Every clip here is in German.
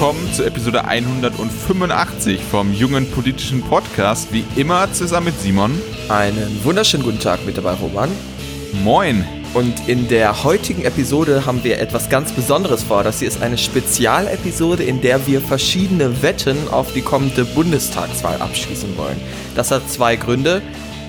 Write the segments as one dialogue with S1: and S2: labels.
S1: willkommen zur Episode 185 vom jungen politischen Podcast. Wie immer zusammen mit Simon.
S2: Einen wunderschönen guten Tag mit dabei, Roman.
S1: Moin.
S2: Und in der heutigen Episode haben wir etwas ganz Besonderes vor. Das hier ist eine Spezialepisode, in der wir verschiedene Wetten auf die kommende Bundestagswahl abschließen wollen. Das hat zwei Gründe.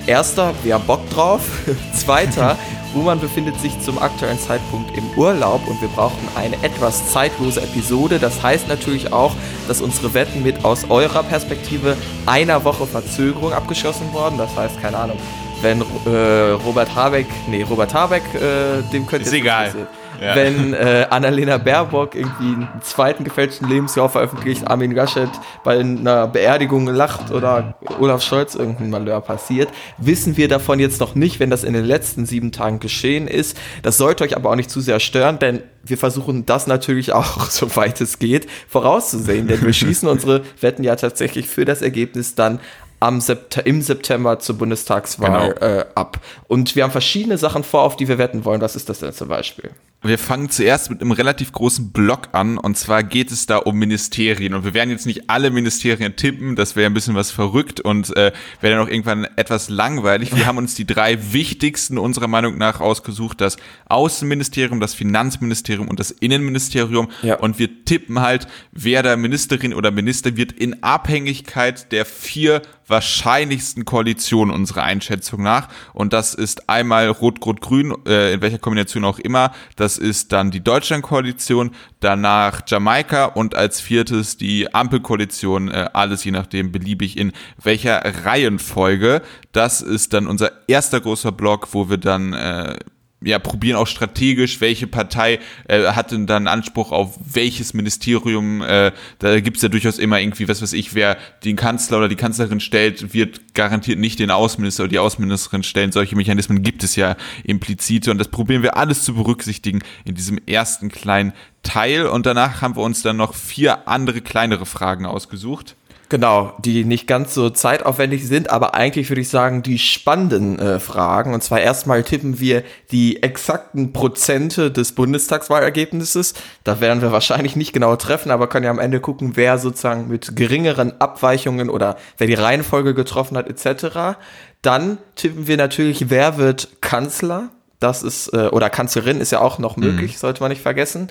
S2: Erster, wir haben Bock drauf. Zweiter, Roman befindet sich zum aktuellen Zeitpunkt im Urlaub und wir brauchen eine etwas zeitlose Episode. Das heißt natürlich auch, dass unsere Wetten mit aus eurer Perspektive einer Woche Verzögerung abgeschlossen wurden. Das heißt, keine Ahnung, wenn äh, Robert Habeck, nee, Robert Habeck, äh, dem könnte
S1: Ist egal.
S2: passieren. Wenn äh, Annalena Baerbock irgendwie einen zweiten gefälschten Lebensjahr veröffentlicht, Armin Laschet bei einer Beerdigung lacht oder Olaf Scholz irgendein Malheur passiert, wissen wir davon jetzt noch nicht, wenn das in den letzten sieben Tagen geschehen ist. Das sollte euch aber auch nicht zu sehr stören, denn wir versuchen das natürlich auch, soweit es geht, vorauszusehen, denn wir schließen unsere Wetten ja tatsächlich für das Ergebnis dann am Sept im September zur Bundestagswahl
S1: Genau.
S2: äh, ab. Und wir haben verschiedene Sachen vor, auf die wir wetten wollen. Was ist das denn zum Beispiel?
S1: Wir fangen zuerst mit einem relativ großen Block an. Und zwar geht es da um Ministerien. Und wir werden jetzt nicht alle Ministerien tippen, das wäre ein bisschen was verrückt. Und äh, wäre dann auch irgendwann etwas langweilig. Wir haben uns die drei wichtigsten unserer Meinung nach ausgesucht, das Außenministerium, das Finanzministerium und das Innenministerium.
S2: Ja.
S1: und wir tippen halt, wer da Ministerin oder Minister wird in Abhängigkeit der vier wahrscheinlichsten Koalitionen unserer Einschätzung nach. Und das ist einmal Rot-Rot-Grün, äh, in welcher Kombination auch immer. Das ist dann die Deutschland-Koalition, danach Jamaika und als viertes die Ampelkoalition, äh, alles je nachdem beliebig in welcher Reihenfolge. Das ist dann unser erster großer Block, wo wir dann äh, ja, probieren auch strategisch, welche Partei äh, hat denn dann Anspruch auf welches Ministerium, äh, da gibt's ja durchaus immer irgendwie, was weiß ich, wer den Kanzler oder die Kanzlerin stellt, wird garantiert nicht den Außenminister oder die Außenministerin stellen. Solche Mechanismen gibt es ja implizite und das probieren wir alles zu berücksichtigen in diesem ersten kleinen Teil und danach haben wir uns dann noch vier andere kleinere Fragen ausgesucht.
S2: Genau, die nicht ganz so zeitaufwendig sind, aber eigentlich würde ich sagen, die spannenden äh, Fragen. Und zwar erstmal tippen wir die exakten Prozente des Bundestagswahlergebnisses. Da werden wir wahrscheinlich nicht genau treffen, aber können ja am Ende gucken, wer sozusagen mit geringeren Abweichungen oder wer die Reihenfolge getroffen hat, etc. Dann tippen wir natürlich, wer wird Kanzler. Das ist, äh, oder Kanzlerin ist ja auch noch möglich, sollte man nicht vergessen.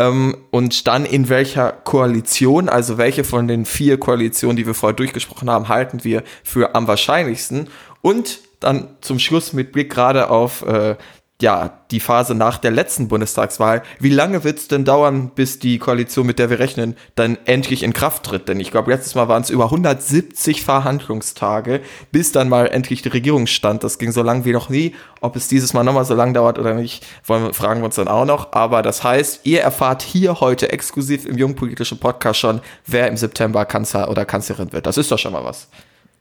S2: Ähm, und dann in welcher Koalition, also welche von den vier Koalitionen, die wir vorher durchgesprochen haben, halten wir für am wahrscheinlichsten. Und dann zum Schluss mit Blick gerade auf äh, ja, die Phase nach der letzten Bundestagswahl. Wie lange wird es denn dauern, bis die Koalition, mit der wir rechnen, dann endlich in Kraft tritt? Denn ich glaube, letztes Mal waren es über 170 Verhandlungstage, bis dann mal endlich die Regierung stand. Das ging so lang wie noch nie. Ob es dieses Mal nochmal so lang dauert oder nicht, wollen, fragen wir uns dann auch noch. Aber das heißt, ihr erfahrt hier heute exklusiv im Jungpolitischen Podcast schon, wer im September Kanzler oder Kanzlerin wird. Das ist doch schon mal was.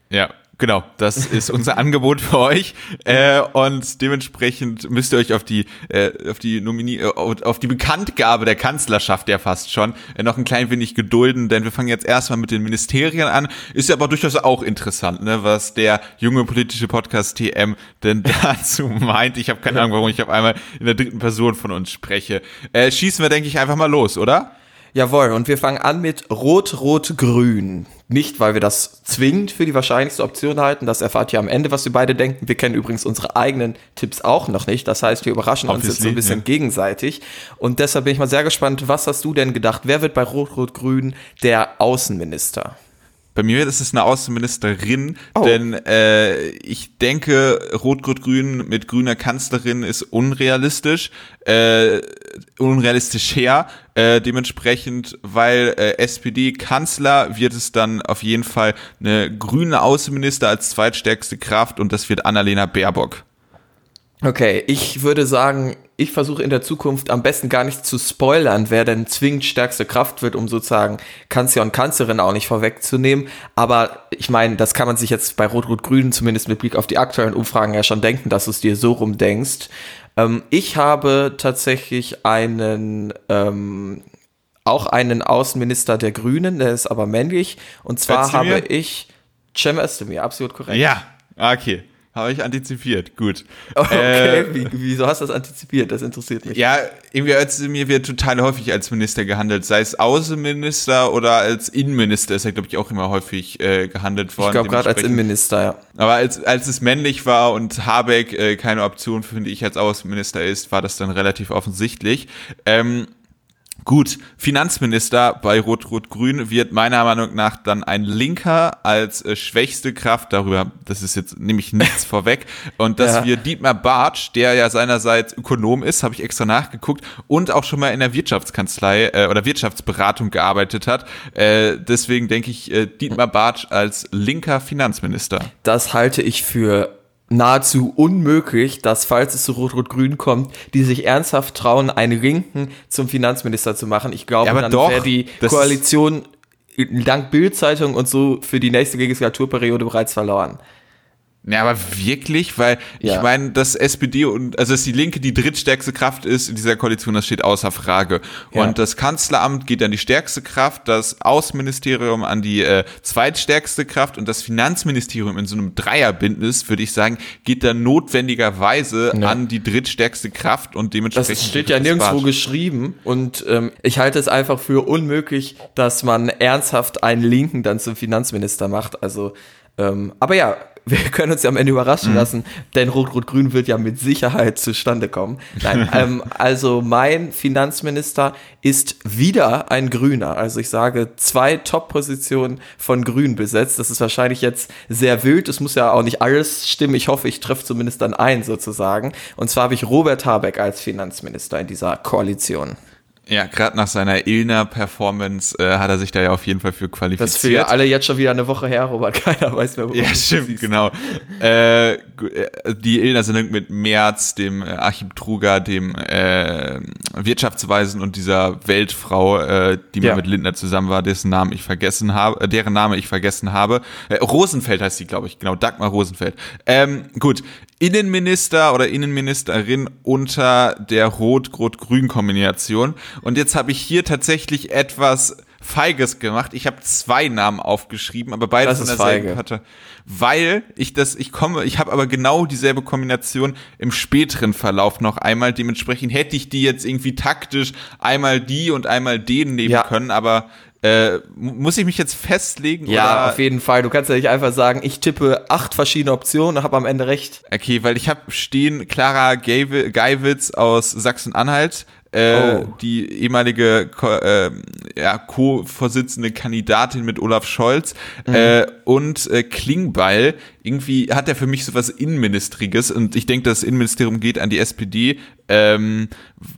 S1: Ja, genau. Das ist unser Angebot für euch. Äh, und dementsprechend müsst ihr euch auf die, äh, auf die Nomini äh, auf die Bekanntgabe der Kanzlerschaft ja fast schon äh, noch ein klein wenig gedulden, denn wir fangen jetzt erstmal mit den Ministerien an. Ist ja aber durchaus auch interessant, ne, was der junge politische Podcast TM denn dazu meint. Ich habe keine Ahnung, warum ich auf einmal in der dritten Person von uns spreche. Äh, schießen wir, denke ich, einfach mal los, oder?
S2: Jawohl, und wir fangen an mit Rot-Rot-Grün. Nicht, weil wir das zwingend für die wahrscheinlichste Option halten. Das erfahrt ihr am Ende, was wir beide denken. Wir kennen übrigens unsere eigenen Tipps auch noch nicht. Das heißt, wir überraschen uns jetzt so
S1: Obviously,
S2: ein bisschen
S1: ja.
S2: gegenseitig. Und deshalb bin ich mal sehr gespannt, was hast du denn gedacht? Wer wird bei Rot-Rot-Grün der Außenminister?
S1: Bei mir ist es eine Außenministerin,
S2: Oh.
S1: denn äh, ich denke, Rot-Rot-Grün mit grüner Kanzlerin ist unrealistisch, äh, unrealistisch her. Äh, dementsprechend, weil äh, SPD-Kanzler wird es dann auf jeden Fall eine grüne Außenminister als zweitstärkste Kraft und das wird Annalena Baerbock.
S2: Okay, ich würde sagen, ich versuche in der Zukunft am besten gar nicht zu spoilern, wer denn zwingend stärkste Kraft wird, um sozusagen Kanzler und Kanzlerin auch nicht vorwegzunehmen. Aber ich meine, das kann man sich jetzt bei Rot-Rot-Grün zumindest mit Blick auf die aktuellen Umfragen ja schon denken, dass du es dir so rum denkst. Ähm, ich habe tatsächlich einen, ähm, auch einen Außenminister der Grünen, der ist aber männlich. Und zwar habe ich Cem Özdemir, absolut korrekt.
S1: Ja, okay. Habe ich antizipiert, gut.
S2: Okay, äh, wie, wieso hast du das antizipiert? Das interessiert mich.
S1: Ja, irgendwie als mir wird total häufig als Minister gehandelt, sei es Außenminister oder als Innenminister ist er, glaube ich, auch immer häufig äh, gehandelt worden. Ich
S2: glaube gerade als Innenminister, ja.
S1: Aber als, als es männlich war und Habeck äh, keine Option, finde ich, als Außenminister ist, war das dann relativ offensichtlich. Ähm, Gut, Finanzminister bei Rot-Rot-Grün wird meiner Meinung nach dann ein Linker als äh, schwächste Kraft darüber, das ist jetzt nämlich nichts vorweg, und dass ja. wir Dietmar Bartsch, der ja seinerseits Ökonom ist, habe ich extra nachgeguckt, und auch schon mal in der Wirtschaftskanzlei äh, oder Wirtschaftsberatung gearbeitet hat. Äh, deswegen denke ich äh, Dietmar Bartsch als linker Finanzminister.
S2: Das halte ich für nahezu unmöglich, dass falls es zu Rot-Rot-Grün kommt, die sich ernsthaft trauen, einen Linken zum Finanzminister zu machen. Ich glaube, ja, dann wäre die Koalition dank Bildzeitung und so für die nächste Legislaturperiode bereits verloren.
S1: Ja, aber wirklich, weil ja. ich meine, dass SPD und also dass die Linke die drittstärkste Kraft ist in dieser Koalition, das steht außer Frage. Ja. Und das Kanzleramt geht an die stärkste Kraft, das Außenministerium an die äh, zweitstärkste Kraft und das Finanzministerium in so einem Dreierbündnis, würde ich sagen, geht dann notwendigerweise ja. an die drittstärkste Kraft und dementsprechend.
S2: Das steht ja nirgendwo Bartsch. geschrieben und ähm, ich halte es einfach für unmöglich, dass man ernsthaft einen Linken dann zum Finanzminister macht. Also ähm, aber ja, wir können uns ja am Ende überraschen mhm. lassen, denn Rot-Rot-Grün wird ja mit Sicherheit zustande kommen. Nein, ähm, also mein Finanzminister ist wieder ein Grüner. Also ich sage zwei Top-Positionen von Grün besetzt. Das ist wahrscheinlich jetzt sehr wild. Es muss ja auch nicht alles stimmen. Ich hoffe, ich treffe zumindest dann ein sozusagen. Und zwar habe ich Robert Habeck als Finanzminister in dieser Koalition.
S1: Ja, gerade nach seiner Ilna-Performance äh, hat er sich da ja auf jeden Fall für qualifiziert. Das ist für
S2: alle jetzt schon wieder eine Woche her, Robert. Keiner weiß mehr,
S1: wo Ja, stimmt, genau. Äh, äh, die Ilna-Sendung mit Merz, dem äh, Achim Truger, dem äh, Wirtschaftsweisen und dieser Weltfrau, äh, die ja. mit Lindner zusammen war, dessen Namen ich vergessen habe, äh, deren Name ich vergessen habe. Äh, Rosenfeld heißt sie, glaube ich, genau, Dagmar Rosenfeld. Ähm, gut, Innenminister oder Innenministerin unter der Rot-Rot-Grün-Kombination. Und jetzt habe ich hier tatsächlich etwas Feiges gemacht. Ich habe zwei Namen aufgeschrieben, aber beide
S2: in derselben Karte.
S1: Weil ich das, ich komme, ich habe aber genau dieselbe Kombination im späteren Verlauf noch einmal. Dementsprechend hätte ich die jetzt irgendwie taktisch einmal die und einmal den nehmen ja. können, aber äh, muss ich mich jetzt festlegen?
S2: Ja, oder? auf jeden Fall. Du kannst ja nicht einfach sagen, ich tippe acht verschiedene Optionen und habe am Ende recht.
S1: Okay, weil ich habe stehen Clara Geiwitz aus Sachsen-Anhalt, äh, oh. die ehemalige Ko äh, ja, Co-Vorsitzende Kandidatin mit Olaf Scholz mhm. äh, und äh, Klingbeil. Irgendwie hat er für mich so was Innenministriges und ich denke, das Innenministerium geht an die SPD ähm,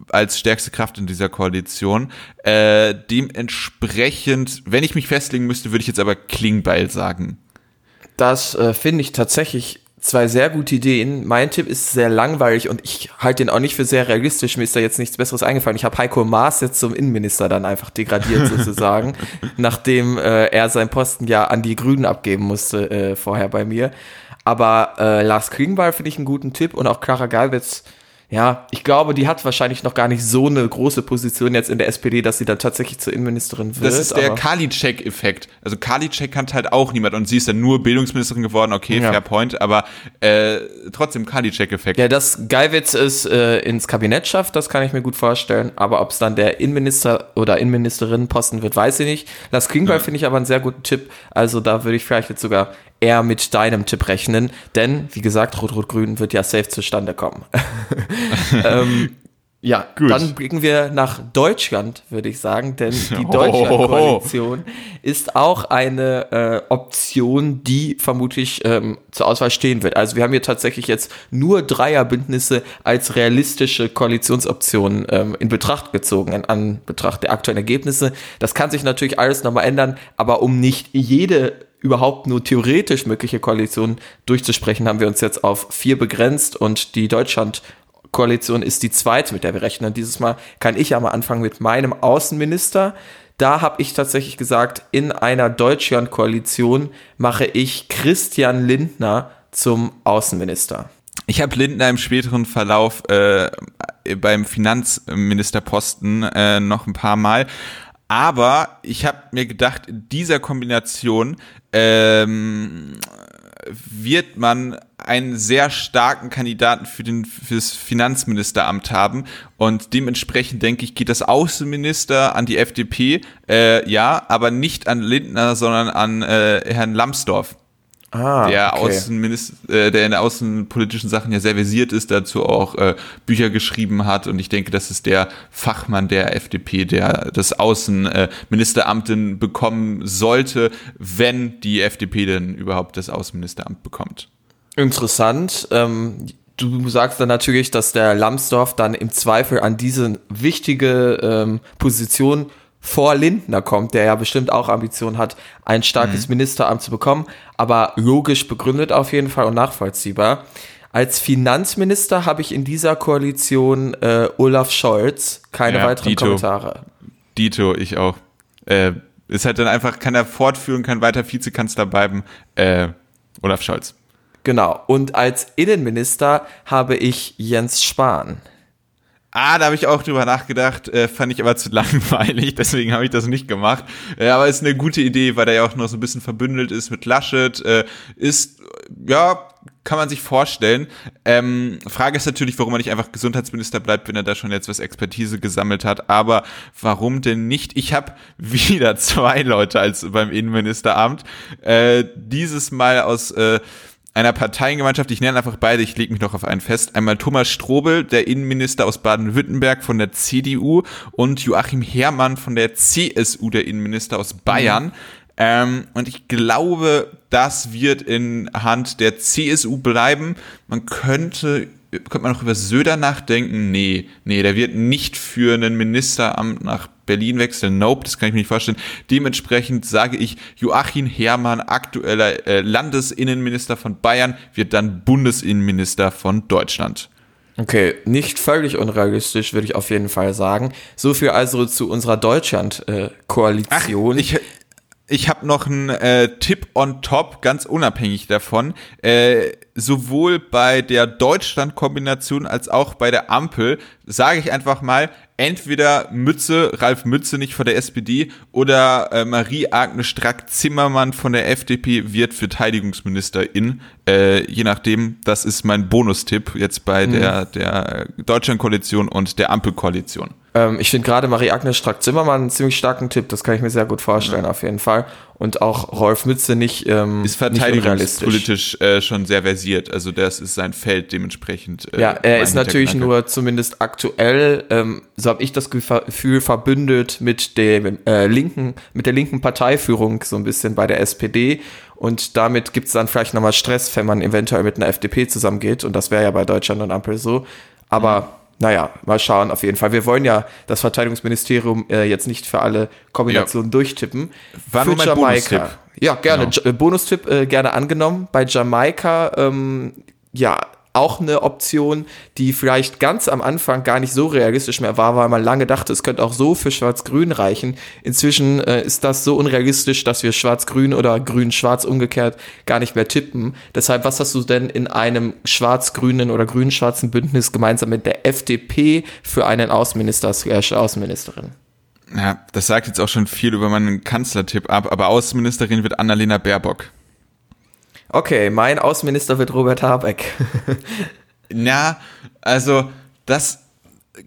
S1: als stärkste Kraft in dieser Koalition. Äh, dementsprechend, wenn ich mich festlegen müsste, würde ich jetzt aber Klingbeil sagen.
S2: Das äh, finde ich tatsächlich zwei sehr gute Ideen. Mein Tipp ist sehr langweilig und ich halte den auch nicht für sehr realistisch. Mir ist da jetzt nichts Besseres eingefallen. Ich habe Heiko Maas jetzt zum Innenminister dann einfach degradiert sozusagen, nachdem äh, er seinen Posten ja an die Grünen abgeben musste äh, vorher bei mir. Aber äh, Lars Klingbeil finde ich einen guten Tipp und auch Clara Galwitz ja, ich glaube, die hat wahrscheinlich noch gar nicht so eine große Position jetzt in der SPD, dass sie dann tatsächlich zur Innenministerin wird.
S1: Das ist der Karliczek-Effekt. Also Karliczek kannte halt auch niemand und sie ist dann nur Bildungsministerin geworden, okay, ja. fair point, aber äh, trotzdem Karliczek-Effekt.
S2: Ja, dass Geiwitz es äh, ins Kabinett schafft, das kann ich mir gut vorstellen, aber ob es dann der Innenminister oder Innenministerin posten wird, weiß ich nicht. Das Klingbeil ja. finde ich aber einen sehr guten Tipp, also da würde ich vielleicht jetzt sogar eher mit deinem Tipp rechnen, denn wie gesagt, Rot-Rot-Grün wird ja safe zustande kommen. ähm, ja, Gut. dann blicken wir nach Deutschland, würde ich sagen, denn die Deutschland-Koalition ist auch eine äh, Option, die vermutlich ähm, zur Auswahl stehen wird. Also wir haben hier tatsächlich jetzt nur Dreierbündnisse als realistische Koalitionsoption ähm, in Betracht gezogen, in Anbetracht der aktuellen Ergebnisse. Das kann sich natürlich alles nochmal ändern, aber um nicht jede überhaupt nur theoretisch mögliche Koalitionen durchzusprechen, haben wir uns jetzt auf vier begrenzt und die Deutschland-Koalition ist die zweite, mit der wir rechnen. Dieses Mal kann ich aber anfangen mit meinem Außenminister. Da habe ich tatsächlich gesagt, in einer Deutschland-Koalition mache ich Christian Lindner zum Außenminister.
S1: Ich habe Lindner im späteren Verlauf äh, beim Finanzministerposten äh, noch ein paar Mal aber ich habe mir gedacht, in dieser Kombination ähm, wird man einen sehr starken Kandidaten für den fürs Finanzministeramt haben. Und dementsprechend denke ich geht das Außenminister an die FDP äh, ja aber nicht an Lindner sondern an äh, Herrn Lambsdorff Ah, der okay. Außenminister, äh, der in außenpolitischen Sachen ja sehr versiert ist, dazu auch äh, Bücher geschrieben hat und ich denke, das ist der Fachmann der FDP, der das Außenministeramt äh, bekommen sollte, wenn die FDP denn überhaupt das Außenministeramt bekommt.
S2: Interessant. Ähm, du sagst dann natürlich, dass der Lambsdorff dann im Zweifel an diese wichtige ähm, Position vor Lindner kommt, der ja bestimmt auch Ambitionen hat, ein starkes mhm. Ministeramt zu bekommen, aber logisch begründet auf jeden Fall und nachvollziehbar. Als Finanzminister habe ich in dieser Koalition äh, Olaf Scholz. Keine ja, weiteren Dito. Kommentare.
S1: Dito, ich auch. Äh, ist halt dann einfach, kann er fortführen, kann weiter Vizekanzler bleiben. Äh, Olaf Scholz.
S2: Genau. Und als Innenminister habe ich Jens Spahn.
S1: Ah, da habe ich auch drüber nachgedacht, äh, fand ich aber zu langweilig, deswegen habe ich das nicht gemacht. Äh, aber ist eine gute Idee, weil der ja auch noch so ein bisschen verbündelt ist mit Laschet. Äh, ist, ja, kann man sich vorstellen. Ähm, Frage ist natürlich, warum er nicht einfach Gesundheitsminister bleibt, wenn er da schon jetzt was Expertise gesammelt hat. Aber warum denn nicht? Ich habe wieder zwei Leute als beim Innenministeramt. Äh, dieses Mal aus äh, einer Parteiengemeinschaft, ich nenne einfach beide, ich lege mich noch auf einen fest. Einmal Thomas Strobel, der Innenminister aus Baden-Württemberg von der CDU und Joachim Herrmann von der CSU, der Innenminister aus Bayern. Mhm. Ähm, und ich glaube, das wird in Hand der CSU bleiben. Man könnte könnte man noch über Söder nachdenken? Nee, nee, der wird nicht für ein Ministeramt nach Berlin wechseln. Nope, das kann ich mir nicht vorstellen. Dementsprechend sage ich, Joachim Herrmann, aktueller äh, Landesinnenminister von Bayern, wird dann Bundesinnenminister von Deutschland.
S2: Okay, nicht völlig unrealistisch, würde ich auf jeden Fall sagen. So viel also zu unserer Deutschland-Koalition.
S1: Äh, ich, ich habe noch einen äh, Tipp on top, ganz unabhängig davon. Äh, sowohl bei der Deutschland-Kombination als auch bei der Ampel sage ich einfach mal, entweder Mütze, Ralf Mütze nicht von der SPD oder äh, Marie-Agnes Strack-Zimmermann von der FDP wird Verteidigungsministerin. Äh, je nachdem, das ist mein Bonustipp jetzt bei mhm. der, der Deutschland-Koalition und der Ampel-Koalition.
S2: Ähm, ich finde gerade Marie-Agnes Strack-Zimmermann einen ziemlich starken Tipp, das kann ich mir sehr gut vorstellen, ja. auf jeden Fall. Und auch Rolf Mütze nicht ähm,
S1: Ist verteidigungspolitisch äh, schon sehr versiert, also das ist sein Feld dementsprechend.
S2: Äh, ja, er ist natürlich nur zumindest aktuell, ähm, so habe ich das Gefühl, verbündet mit dem äh, linken, mit der linken Parteiführung so ein bisschen bei der SPD. Und damit gibt es dann vielleicht nochmal Stress, wenn man eventuell mit einer FDP zusammengeht. Und das wäre ja bei Deutschland und Ampel so. Aber mhm naja, mal schauen auf jeden Fall. Wir wollen ja das Verteidigungsministerium äh, jetzt nicht für alle Kombinationen ja. durchtippen.
S1: War für Jamaika.
S2: Ja, gerne. Genau. Bonustipp äh, gerne angenommen. Bei Jamaika, ähm, ja, auch eine Option, die vielleicht ganz am Anfang gar nicht so realistisch mehr war, weil man lange dachte, es könnte auch so für Schwarz-Grün reichen. Inzwischen äh, ist das so unrealistisch, dass wir Schwarz-Grün oder Grün-Schwarz umgekehrt gar nicht mehr tippen. Deshalb, was hast du denn in einem schwarz-grünen oder grün-schwarzen Bündnis gemeinsam mit der FDP für einen Außenminister slash Außenministerin?
S1: Ja, das sagt jetzt auch schon viel über meinen Kanzlertipp ab, aber Außenministerin wird Annalena Baerbock.
S2: Okay, mein Außenminister wird Robert Habeck.
S1: Na, also das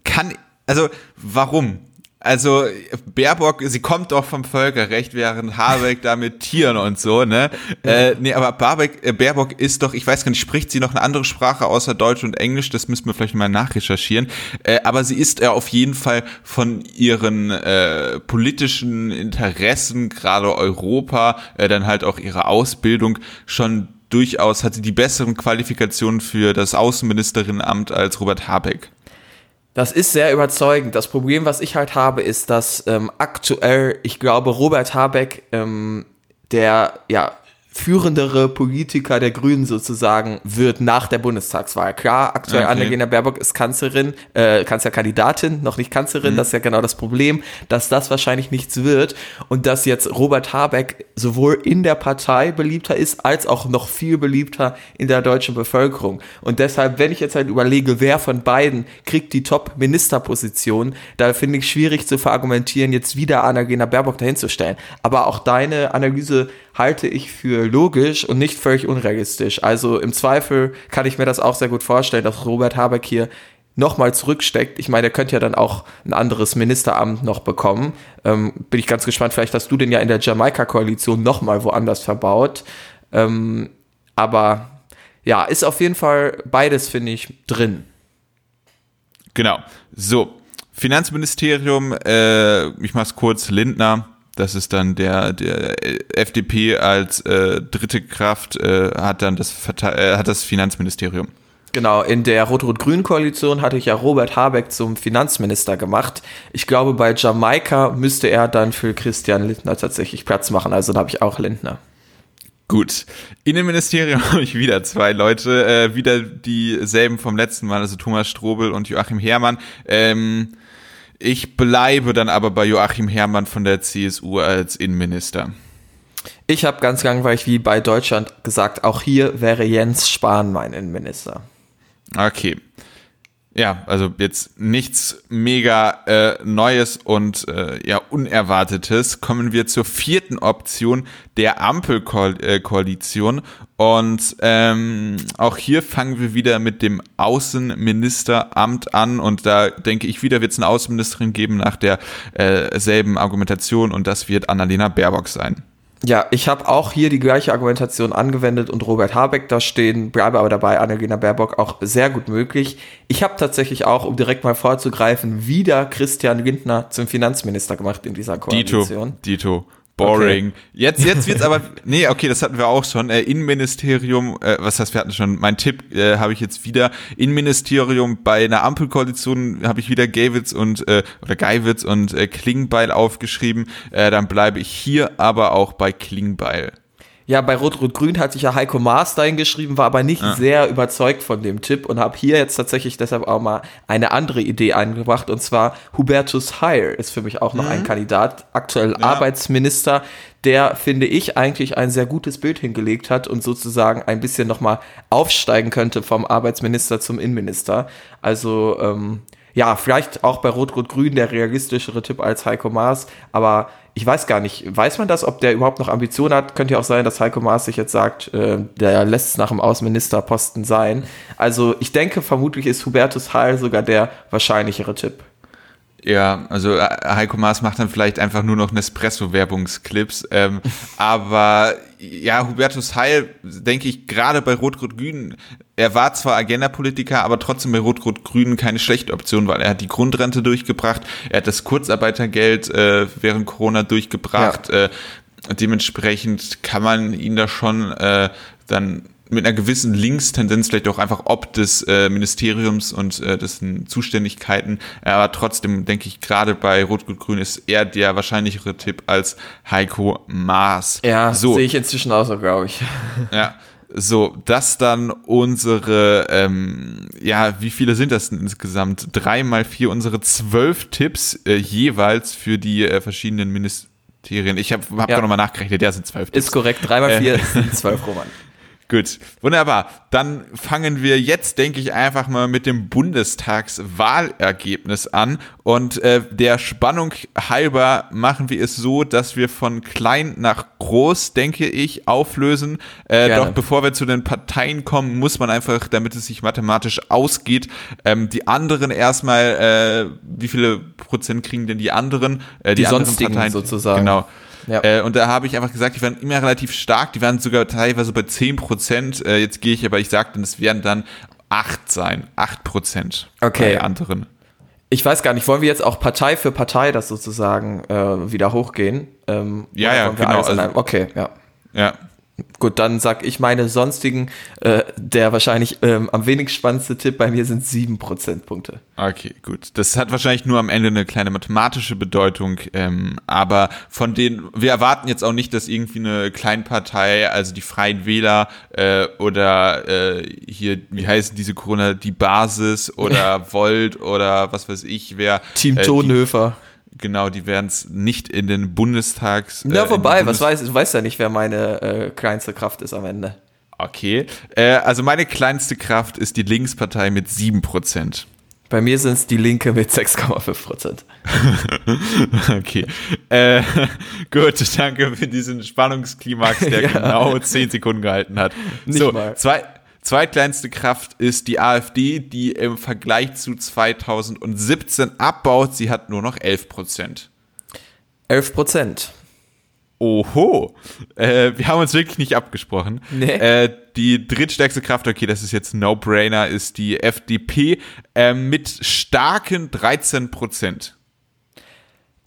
S1: kann, also warum? Also Baerbock, sie kommt doch vom Völkerrecht, während Habeck da mit Tieren und so, ne? Äh, nee, aber Barbeck, äh, Baerbock ist doch, ich weiß gar nicht, spricht sie noch eine andere Sprache außer Deutsch und Englisch? Das müssen wir vielleicht mal nachrecherchieren. Äh, aber sie ist ja auf jeden Fall von ihren äh, politischen Interessen, gerade Europa, äh, dann halt auch ihre Ausbildung schon durchaus, hat sie die besseren Qualifikationen für das Außenministerinnenamt als Robert Habeck.
S2: Das ist sehr überzeugend. Das Problem, was ich halt habe, ist, dass ähm, aktuell, ich glaube, Robert Habeck, ähm, der ja führendere Politiker der Grünen sozusagen wird nach der Bundestagswahl. Klar, aktuell okay. Annalena Baerbock ist Kanzlerin, äh, Kanzlerkandidatin, noch nicht Kanzlerin, mhm. das ist ja genau das Problem, dass das wahrscheinlich nichts wird und dass jetzt Robert Habeck sowohl in der Partei beliebter ist, als auch noch viel beliebter in der deutschen Bevölkerung. Und deshalb, wenn ich jetzt halt überlege, wer von beiden kriegt die Top-Ministerposition, da finde ich schwierig zu verargumentieren, jetzt wieder Annalena Baerbock dahinzustellen. Aber auch deine Analyse halte ich für logisch und nicht völlig unrealistisch. Also im Zweifel kann ich mir das auch sehr gut vorstellen, dass Robert Habeck hier nochmal zurücksteckt. Ich meine, er könnte ja dann auch ein anderes Ministeramt noch bekommen. Ähm, bin ich ganz gespannt. Vielleicht hast du den ja in der Jamaika-Koalition nochmal woanders verbaut. Ähm, aber ja, ist auf jeden Fall beides, finde ich, drin.
S1: Genau. So, Finanzministerium, äh, ich mach's kurz, Lindner. Das ist dann der, der FDP als äh, dritte Kraft äh, hat dann das, äh, hat das Finanzministerium.
S2: Genau, in der Rot-Rot-Grün-Koalition hatte ich ja Robert Habeck zum Finanzminister gemacht. Ich glaube, bei Jamaika müsste er dann für Christian Lindner tatsächlich Platz machen. Also da habe ich auch Lindner.
S1: Gut. Innenministerium habe ich wieder zwei Leute, äh, wieder dieselben vom letzten Mal, also Thomas Strobel und Joachim Herrmann. Ähm, ich bleibe dann aber bei Joachim Herrmann von der CSU als Innenminister.
S2: Ich habe ganz langweilig wie bei Deutschland gesagt, auch hier wäre Jens Spahn mein Innenminister.
S1: Okay. Ja, also jetzt nichts mega äh, Neues und äh, ja Unerwartetes. Kommen wir zur vierten Option der Ampelkoalition. Und ähm, auch hier fangen wir wieder mit dem Außenministeramt an. Und da denke ich wieder, wird es eine Außenministerin geben nach derselben äh, Argumentation. Und das wird Annalena Baerbock sein.
S2: Ja, ich habe auch hier die gleiche Argumentation angewendet und Robert Habeck da stehen, bleibe aber dabei, Annalena Baerbock auch sehr gut möglich. Ich habe tatsächlich auch, um direkt mal vorzugreifen, wieder Christian Lindner zum Finanzminister gemacht in dieser Koalition.
S1: Dito, Dito. Boring. Okay. Jetzt, jetzt wird's aber, nee, okay, das hatten wir auch schon. Äh, Innenministerium, äh, was heißt, wir hatten schon, mein Tipp äh, habe ich jetzt wieder. Innenministerium bei einer Ampelkoalition habe ich wieder Geiwitz und, äh, oder Geiwitz und äh, Klingbeil aufgeschrieben. Äh, dann bleibe ich hier aber auch bei Klingbeil.
S2: Ja, bei Rot-Rot-Grün hat sich ja Heiko Maas geschrieben, war aber nicht ja. sehr überzeugt von dem Tipp und habe hier jetzt tatsächlich deshalb auch mal eine andere Idee eingebracht und zwar Hubertus Heil ist für mich auch noch mhm. ein Kandidat, aktuell ja. Arbeitsminister, der finde ich eigentlich ein sehr gutes Bild hingelegt hat und sozusagen ein bisschen nochmal aufsteigen könnte vom Arbeitsminister zum Innenminister. Also ähm, ja, vielleicht auch bei Rot-Rot-Grün der realistischere Tipp als Heiko Maas, aber ich weiß gar nicht, weiß man das, ob der überhaupt noch Ambitionen hat? Könnte ja auch sein, dass Heiko Maas sich jetzt sagt, äh, der lässt es nach dem Außenministerposten sein. Also ich denke, vermutlich ist Hubertus Heil sogar der wahrscheinlichere Tipp.
S1: Ja, also äh, Heiko Maas macht dann vielleicht einfach nur noch Nespresso-Werbungsclips. Ähm, aber ja, Hubertus Heil, denke ich, gerade bei Rot-Rot-Grün, er war zwar Agenda-Politiker, aber trotzdem bei Rot-Rot-Grün keine schlechte Option, weil er hat die Grundrente durchgebracht, er hat das Kurzarbeitergeld äh, während Corona durchgebracht. Ja. Äh, dementsprechend kann man ihn da schon äh, dann mit einer gewissen Linkstendenz, vielleicht auch einfach ob des äh, Ministeriums und äh, dessen Zuständigkeiten. Aber trotzdem denke ich, gerade bei Rot-Gut-Grün ist er der wahrscheinlichere Tipp als Heiko Maas.
S2: Ja, so. sehe ich inzwischen auch so, glaube ich.
S1: Ja. So, das dann unsere, ähm, ja, wie viele sind das denn insgesamt? Drei mal vier, unsere zwölf Tipps äh, jeweils für die äh, verschiedenen Ministerien. Ich habe hab, ja. nochmal nachgerechnet, der sind zwölf
S2: Tipps. Ist korrekt, drei mal vier äh, sind zwölf Roman.
S1: Gut, wunderbar. Dann fangen wir jetzt, denke ich, einfach mal mit dem Bundestagswahlergebnis an. Und äh, der Spannung halber machen wir es so, dass wir von klein nach groß, denke ich, auflösen. Äh, doch bevor wir zu den Parteien kommen, muss man einfach, damit es sich mathematisch ausgeht, ähm, die anderen erstmal, äh, wie viele Prozent kriegen denn die anderen?
S2: Äh, die, die sonstigen Parteien, sozusagen.
S1: Genau. Ja. Äh, und da habe ich einfach gesagt, die waren immer relativ stark, die waren sogar teilweise bei 10 Prozent. Äh, jetzt gehe ich aber, ich sagte, es werden dann 8 sein. 8 Prozent
S2: okay.
S1: bei anderen.
S2: Ich weiß gar nicht, wollen wir jetzt auch Partei für Partei das sozusagen äh, wieder hochgehen?
S1: Ähm, ja, ja, genau.
S2: Also, okay, ja.
S1: Ja.
S2: Gut, dann sag ich meine sonstigen, äh, der wahrscheinlich ähm, am wenigst spannendste Tipp bei mir sind sieben Prozentpunkte.
S1: Okay, gut. Das hat wahrscheinlich nur am Ende eine kleine mathematische Bedeutung, ähm, aber von denen, wir erwarten jetzt auch nicht, dass irgendwie eine Kleinpartei, also die Freien Wähler äh, oder äh, hier, wie heißt diese Corona, die Basis oder Volt oder was weiß ich, wer.
S2: Team äh, Tonhöfer.
S1: Genau, die werden es nicht in den Bundestags.
S2: Äh, ja, vorbei, Bundes was weiß ich, weiß ja nicht, wer meine äh, kleinste Kraft ist am Ende.
S1: Okay. Äh, also meine kleinste Kraft ist die Linkspartei mit 7%.
S2: Bei mir sind es die Linke mit 6,5 Prozent.
S1: okay. Äh, gut, danke für diesen Spannungsklimax, der ja. genau 10 Sekunden gehalten hat. Nicht so, mal. zwei. Zweitkleinste Kraft ist die AfD, die im Vergleich zu 2017 abbaut. Sie hat nur noch 11 Prozent.
S2: 11 Prozent.
S1: Oho, äh, wir haben uns wirklich nicht abgesprochen. Nee. Äh, die drittstärkste Kraft, okay, das ist jetzt No-Brainer, ist die FDP äh, mit starken 13 Prozent.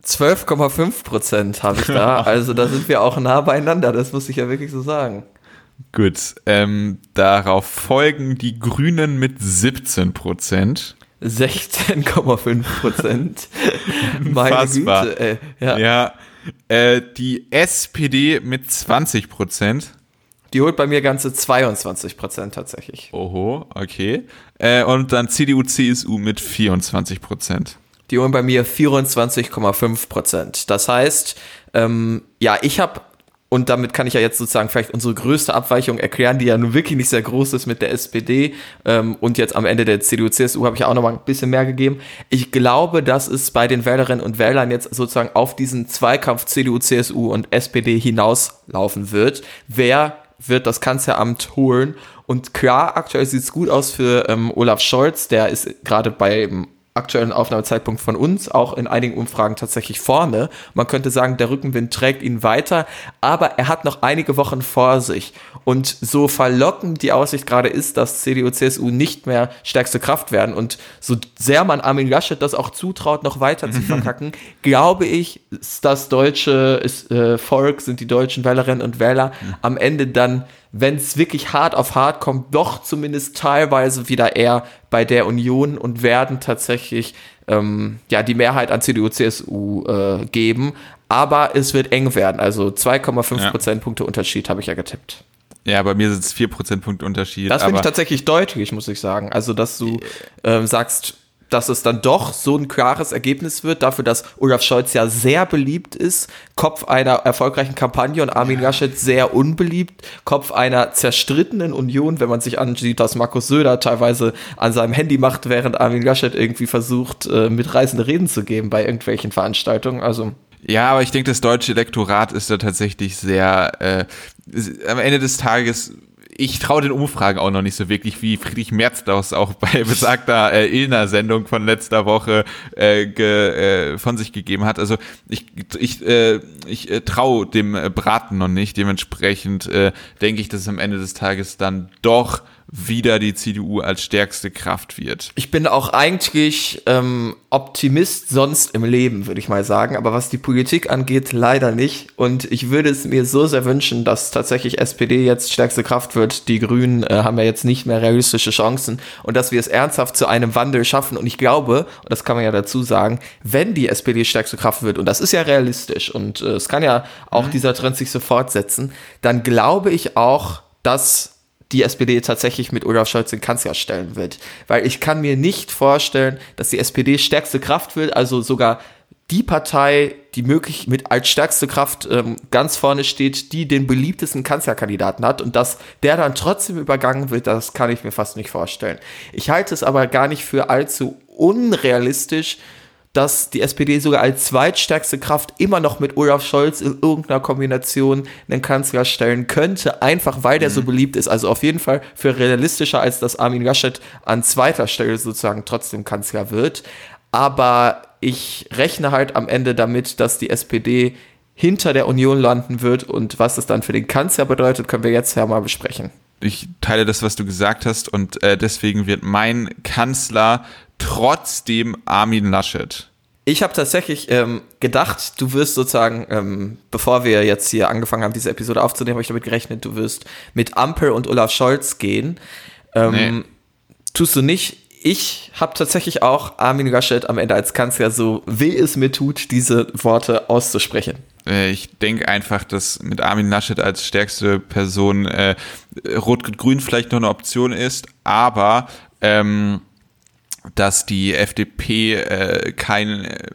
S2: 12,5 Prozent habe ich da. Also da sind wir auch nah beieinander, das muss ich ja wirklich so sagen.
S1: Gut, ähm, darauf folgen die Grünen mit 17 Prozent.
S2: 16,5 Prozent.
S1: Meine Güte, ey. Ja. ja äh, die SPD mit 20 Prozent.
S2: Die holt bei mir ganze 22 Prozent tatsächlich.
S1: Oho, okay. Äh, und dann CDU, CSU mit 24 Prozent.
S2: Die holen bei mir 24,5 Prozent. Das heißt, ähm, ja, ich habe und damit kann ich ja jetzt sozusagen vielleicht unsere größte Abweichung erklären, die ja nun wirklich nicht sehr groß ist mit der SPD. Ähm, und jetzt am Ende der CDU-CSU habe ich auch noch mal ein bisschen mehr gegeben. Ich glaube, dass es bei den Wählerinnen und Wählern jetzt sozusagen auf diesen Zweikampf CDU-CSU und SPD hinauslaufen wird. Wer wird das Kanzleramt holen? Und klar, aktuell sieht es gut aus für ähm, Olaf Scholz. Der ist gerade beim aktuellen Aufnahmezeitpunkt von uns auch in einigen Umfragen tatsächlich vorne. Man könnte sagen, der Rückenwind trägt ihn weiter, aber er hat noch einige Wochen vor sich. Und so verlockend die Aussicht gerade ist, dass CDU, CSU nicht mehr stärkste Kraft werden und so sehr man Armin Laschet das auch zutraut, noch weiter zu verkacken, glaube ich, ist das deutsche ist, äh, Volk, sind die deutschen Wählerinnen und Wähler am Ende dann wenn es wirklich hart auf hart kommt, doch zumindest teilweise wieder eher bei der Union und werden tatsächlich ähm, ja die Mehrheit an CDU, CSU äh, geben. Aber es wird eng werden. Also 2,5 ja. Prozentpunkte Unterschied habe ich ja getippt.
S1: Ja, bei mir sind es 4 Prozentpunkte Unterschied.
S2: Das finde ich tatsächlich deutlich, muss ich sagen. Also, dass du äh, sagst, dass es dann doch so ein klares Ergebnis wird, dafür, dass Olaf Scholz ja sehr beliebt ist, Kopf einer erfolgreichen Kampagne und Armin Laschet sehr unbeliebt, Kopf einer zerstrittenen Union, wenn man sich ansieht, dass Markus Söder teilweise an seinem Handy macht, während Armin Laschet irgendwie versucht, äh, mitreißende Reden zu geben bei irgendwelchen Veranstaltungen. Also
S1: ja, aber ich denke, das deutsche Elektorat ist da tatsächlich sehr, äh, am Ende des Tages ich traue den Umfragen auch noch nicht so wirklich, wie Friedrich Merz das auch bei besagter äh, Ilna-Sendung von letzter Woche äh, ge, äh, von sich gegeben hat. Also ich, ich, äh, ich äh, traue dem Braten noch nicht. Dementsprechend äh, denke ich, dass am Ende des Tages dann doch wieder die CDU als stärkste Kraft wird.
S2: Ich bin auch eigentlich ähm, Optimist sonst im Leben, würde ich mal sagen. Aber was die Politik angeht, leider nicht. Und ich würde es mir so sehr wünschen, dass tatsächlich SPD jetzt stärkste Kraft wird. Die Grünen äh, haben ja jetzt nicht mehr realistische Chancen. Und dass wir es ernsthaft zu einem Wandel schaffen. Und ich glaube, und das kann man ja dazu sagen, wenn die SPD stärkste Kraft wird, und das ist ja realistisch, und äh, es kann ja auch mhm. dieser Trend sich so fortsetzen, dann glaube ich auch, dass die SPD tatsächlich mit Olaf Scholz den Kanzler stellen wird. Weil ich kann mir nicht vorstellen, dass die SPD stärkste Kraft wird, also sogar die Partei, die möglich mit als stärkste Kraft ähm, ganz vorne steht, die den beliebtesten Kanzlerkandidaten hat und dass der dann trotzdem übergangen wird, das kann ich mir fast nicht vorstellen. Ich halte es aber gar nicht für allzu unrealistisch, dass die SPD sogar als zweitstärkste Kraft immer noch mit Olaf Scholz in irgendeiner Kombination einen Kanzler stellen könnte, einfach weil der mhm. so beliebt ist. Also auf jeden Fall für realistischer, als dass Armin Laschet an zweiter Stelle sozusagen trotzdem Kanzler wird. Aber ich rechne halt am Ende damit, dass die SPD hinter der Union landen wird und was das dann für den Kanzler bedeutet, können wir jetzt ja mal besprechen.
S1: Ich teile das, was du gesagt hast und äh, deswegen wird mein Kanzler trotzdem Armin Laschet.
S2: Ich habe tatsächlich ähm, gedacht, du wirst sozusagen, ähm, bevor wir jetzt hier angefangen haben, diese Episode aufzunehmen, habe ich damit gerechnet, du wirst mit Ampel und Olaf Scholz gehen. Ähm, nee. Tust du nicht. Ich habe tatsächlich auch Armin Laschet am Ende als Kanzler so weh es mir tut, diese Worte auszusprechen.
S1: Äh, ich denke einfach, dass mit Armin Laschet als stärkste Person äh, Rot-Grün vielleicht noch eine Option ist, aber ähm, dass die FDP äh, kein äh,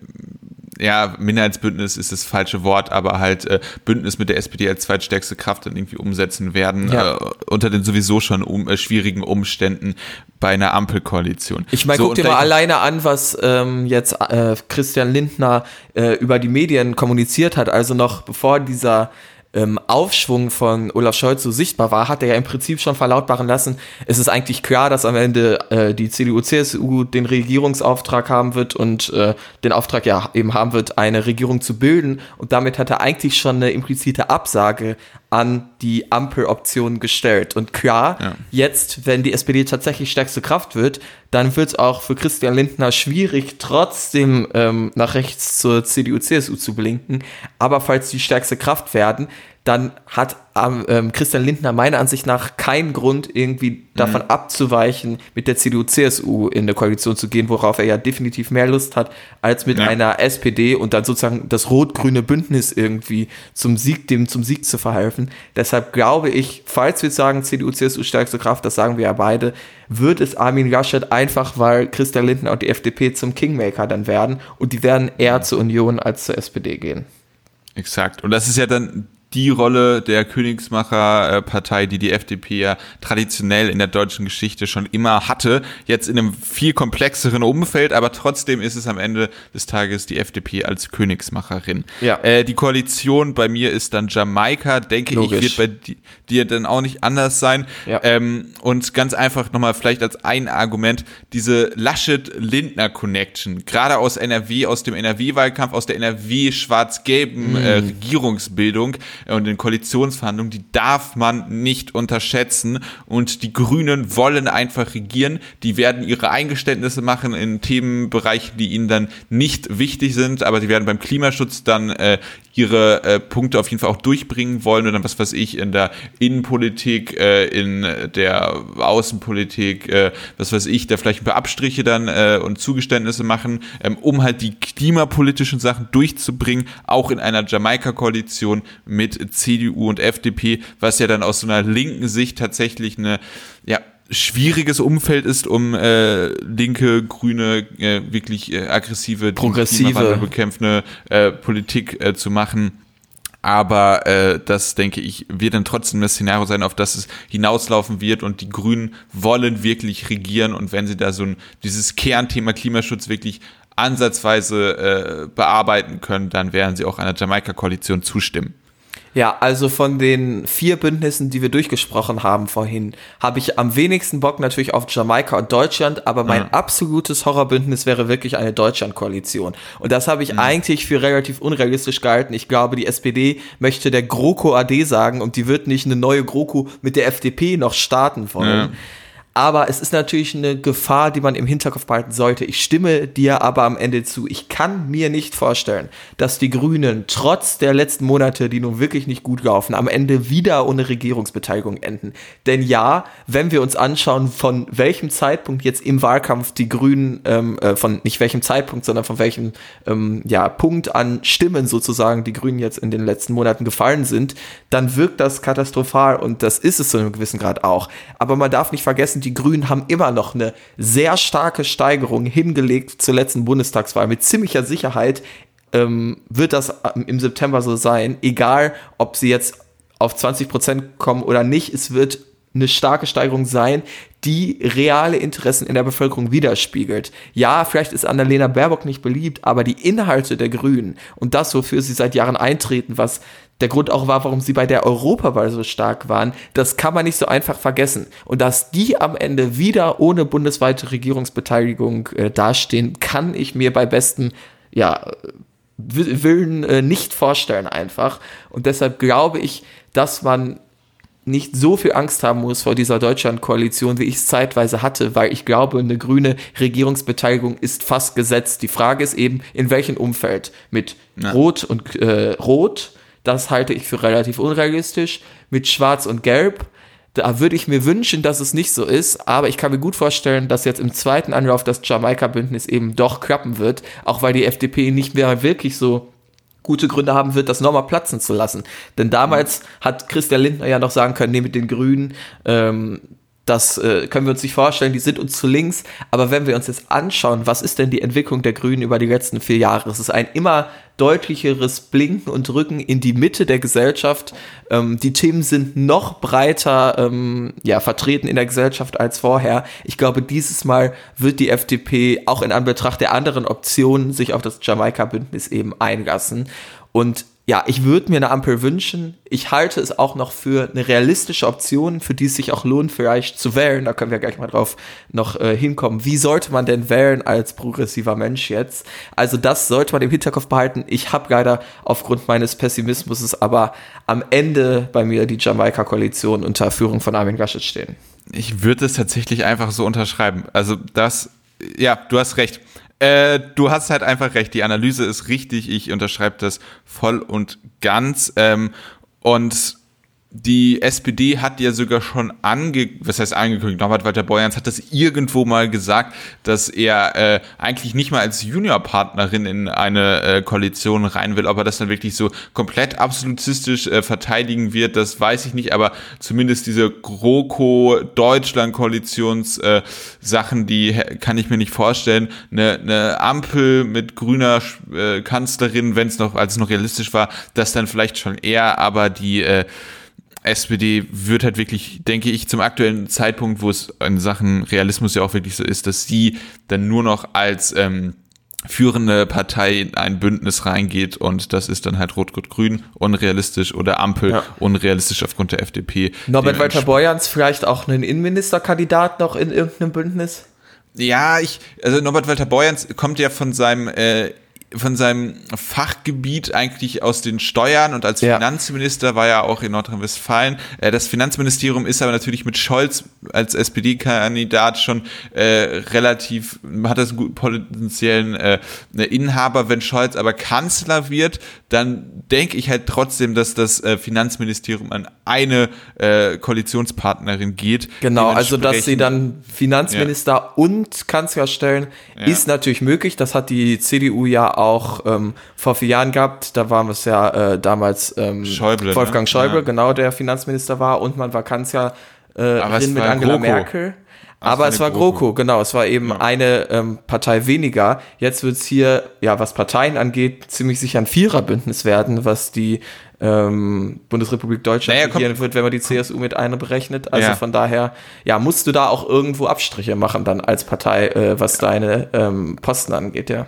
S1: ja, Minderheitsbündnis ist das falsche Wort, aber halt äh, Bündnis mit der SPD als zweitstärkste Kraft dann irgendwie umsetzen werden, ja. äh, unter den sowieso schon um, äh, schwierigen Umständen bei einer Ampelkoalition.
S2: Ich meine,
S1: So,
S2: guck dir mal alleine an, was ähm, jetzt äh, Christian Lindner äh, über die Medien kommuniziert hat. Also noch bevor dieser ähm, Aufschwung von Olaf Scholz so sichtbar war, hat er ja im Prinzip schon verlautbaren lassen, es ist eigentlich klar, dass am Ende äh, die CDU-CSU den Regierungsauftrag haben wird und äh, den Auftrag ja eben haben wird, eine Regierung zu bilden. Und damit hat er eigentlich schon eine implizite Absage an die Ampeloption gestellt. Und klar,
S1: Ja.
S2: jetzt, wenn die SPD tatsächlich stärkste Kraft wird, dann wird es auch für Christian Lindner schwierig, trotzdem ähm, nach rechts zur CDU, CSU zu blinken. Aber falls die stärkste Kraft werden, dann hat ähm, ähm, Christian Lindner meiner Ansicht nach keinen Grund, irgendwie davon abzuweichen, mit der CDU, CSU in eine Koalition zu gehen, worauf er ja definitiv mehr Lust hat, als mit
S1: Ja.
S2: einer SPD und dann sozusagen das rot-grüne Bündnis irgendwie zum Sieg, dem zum Sieg zu verhelfen. Deshalb glaube ich, falls wir sagen, CDU, CSU stärkste Kraft, das sagen wir ja beide, wird es Armin Laschet einfach, weil Christian Lindner und die FDP zum Kingmaker dann werden und die werden eher zur Union als zur SPD gehen.
S1: Exakt. Und das ist ja dann die Rolle der Königsmacher-Partei, die die FDP ja traditionell in der deutschen Geschichte schon immer hatte. Jetzt in einem viel komplexeren Umfeld, aber trotzdem ist es am Ende des Tages die FDP als Königsmacherin.
S2: Ja.
S1: Äh, die Koalition bei mir ist dann Jamaika, denke
S2: Logisch.
S1: ich, wird bei di- dir dann auch nicht anders sein.
S2: Ja.
S1: Ähm, und ganz einfach nochmal vielleicht als ein Argument, diese Laschet-Lindner-Connection, gerade aus NRW, aus dem NRW-Wahlkampf, aus der NRW-schwarz-gelben äh, Regierungsbildung äh, und den Koalitionsverhandlungen, die darf man nicht unterschätzen. Und die Grünen wollen einfach regieren. Die werden ihre Eingeständnisse machen in Themenbereichen, die ihnen dann nicht wichtig sind, aber sie werden beim Klimaschutz dann äh, ihre äh, Punkte auf jeden Fall auch durchbringen wollen und dann was weiß ich in der Innenpolitik, äh, in der Außenpolitik, äh, was weiß ich, da vielleicht ein paar Abstriche dann äh, und Zugeständnisse machen, ähm, um halt die klimapolitischen Sachen durchzubringen, auch in einer Jamaika-Koalition mit CDU und FDP, was ja dann aus so einer linken Sicht tatsächlich eine, ja, schwieriges Umfeld ist, um äh, linke, grüne, äh, wirklich äh, aggressive,
S2: Progressive.
S1: Bekämpfende äh, Politik äh, zu machen. Aber äh, das, denke ich, wird dann trotzdem das Szenario sein, auf das es hinauslaufen wird. Und die Grünen wollen wirklich regieren. Und wenn sie da so ein, dieses Kernthema Klimaschutz wirklich ansatzweise äh, bearbeiten können, dann werden sie auch einer Jamaika-Koalition zustimmen.
S2: Ja, also von den vier Bündnissen, die wir durchgesprochen haben vorhin, habe ich am wenigsten Bock natürlich auf Jamaika und Deutschland, aber mein
S1: Ja.
S2: absolutes Horrorbündnis wäre wirklich eine Deutschland-Koalition. Und das habe ich eigentlich für relativ unrealistisch gehalten. Ich glaube, die SPD möchte der GroKo AD sagen und die wird nicht eine neue GroKo mit der FDP noch starten wollen.
S1: Ja.
S2: Aber es ist natürlich eine Gefahr, die man im Hinterkopf behalten sollte. Ich stimme dir aber am Ende zu. Ich kann mir nicht vorstellen, dass die Grünen trotz der letzten Monate, die nun wirklich nicht gut laufen, am Ende wieder ohne Regierungsbeteiligung enden. Denn ja, wenn wir uns anschauen, von welchem Zeitpunkt jetzt im Wahlkampf die Grünen, ähm, äh, von nicht welchem Zeitpunkt, sondern von welchem ähm, ja, Punkt an Stimmen sozusagen die Grünen jetzt in den letzten Monaten gefallen sind, dann wirkt das katastrophal und das ist es zu einem gewissen Grad auch. Aber man darf nicht vergessen, die Grünen haben immer noch eine sehr starke Steigerung hingelegt zur letzten Bundestagswahl. Mit ziemlicher Sicherheit ähm, wird das ähm, im September so sein, egal ob sie jetzt auf 20 Prozent kommen oder nicht. Es wird eine starke Steigerung sein, die reale Interessen in der Bevölkerung widerspiegelt. Ja, vielleicht ist Annalena Baerbock nicht beliebt, aber die Inhalte der Grünen und das, wofür sie seit Jahren eintreten, was der Grund auch war, warum sie bei der Europawahl so stark waren, das kann man nicht so einfach vergessen. Und dass die am Ende wieder ohne bundesweite Regierungsbeteiligung äh, dastehen, kann ich mir bei bestem, ja, Wi- Willen äh, nicht vorstellen einfach. Und deshalb glaube ich, dass man nicht so viel Angst haben muss vor dieser Deutschland-Koalition, wie ich es zeitweise hatte, weil ich glaube, eine grüne Regierungsbeteiligung ist fast gesetzt. Die Frage ist eben, in welchem Umfeld? Mit
S1: Ja.
S2: Rot und äh, Rot, das halte ich für relativ unrealistisch. Mit Schwarz und Gelb, da würde ich mir wünschen, dass es nicht so ist, aber ich kann mir gut vorstellen, dass jetzt im zweiten Anlauf das Jamaika-Bündnis eben doch klappen wird, auch weil die FDP nicht mehr wirklich so gute Gründe haben wird, das nochmal platzen zu lassen. Denn damals hat Christian Lindner ja noch sagen können, nee, mit den Grünen, ähm, das äh, können wir uns nicht vorstellen, die sind uns zu links. Aber wenn wir uns jetzt anschauen, was ist denn die Entwicklung der Grünen über die letzten vier Jahre? Es ist ein immer deutlicheres Blinken und Rücken in die Mitte der Gesellschaft. Ähm, die Themen sind noch breiter ähm, ja, vertreten in der Gesellschaft als vorher. Ich glaube, dieses Mal wird die FDP auch in Anbetracht der anderen Optionen sich auf das Jamaika-Bündnis eben einlassen. Und ja, ich würde mir eine Ampel wünschen. Ich halte es auch noch für eine realistische Option, für die es sich auch lohnt, vielleicht zu wählen. Da können wir gleich mal drauf noch äh, hinkommen. Wie sollte man denn wählen als progressiver Mensch jetzt? Also das sollte man im Hinterkopf behalten. Ich habe leider aufgrund meines Pessimismus aber am Ende bei mir die Jamaika-Koalition unter Führung von Armin Laschet stehen.
S1: Ich würde es tatsächlich einfach so unterschreiben. Also das, ja, du hast recht. Äh, du hast halt einfach recht, die Analyse ist richtig, ich unterschreibe das voll und ganz. Ähm, und die SPD hat ja sogar schon ange, was heißt angekündigt, Norbert Walter Borjans hat das irgendwo mal gesagt, dass er äh, eigentlich nicht mal als Juniorpartnerin in eine äh, Koalition rein will, ob er das dann wirklich so komplett absolutistisch äh, verteidigen wird, das weiß ich nicht, aber zumindest diese GroKo-Deutschland-Koalitions äh, die kann ich mir nicht vorstellen. Eine, eine Ampel mit grüner äh, Kanzlerin, wenn es noch, als es noch realistisch war, das dann vielleicht schon eher, aber die äh, SPD wird halt wirklich, denke ich, zum aktuellen Zeitpunkt, wo es in Sachen Realismus ja auch wirklich so ist, dass sie dann nur noch als ähm, führende Partei in ein Bündnis reingeht und das ist dann halt Rot-Rot-Grün unrealistisch oder Ampel ja. unrealistisch aufgrund der FDP.
S2: Norbert Walter Borjans vielleicht auch einen Innenministerkandidat noch in irgendeinem Bündnis?
S1: Ja, ich, also Norbert Walter Borjans kommt ja von seinem äh, von seinem Fachgebiet eigentlich aus den Steuern und als ja. Finanzminister war er auch in Nordrhein-Westfalen. Äh, das Finanzministerium ist aber natürlich mit Scholz als SPD-Kandidat schon äh, relativ, hat das einen guten potenziellen äh, Inhaber. Wenn Scholz aber Kanzler wird, dann denke ich halt trotzdem, dass das äh, Finanzministerium an eine äh, Koalitionspartnerin geht.
S2: Genau, also dass sie dann Finanzminister ja. und Kanzler stellen, ja. ist natürlich möglich. Das hat die CDU ja auch ähm, vor vier Jahren gehabt. Da waren es ja äh, damals ähm, Schäuble, Wolfgang ne? Schäuble, ja. genau, der Finanzminister war und man war Kanzler äh, mit Angela GroKo. Merkel. Aber es war GroKo. GroKo, genau. Es war eben ja. eine ähm, Partei weniger. Jetzt wird es hier, ja, was Parteien angeht, ziemlich sicher ein Viererbündnis werden, was die ähm, Bundesrepublik Deutschland naja, regieren wird, wenn man die CSU mit einberechnet. Also ja. von daher, ja, musst du da auch irgendwo Abstriche machen dann als Partei, äh, was ja. deine ähm, Posten angeht, ja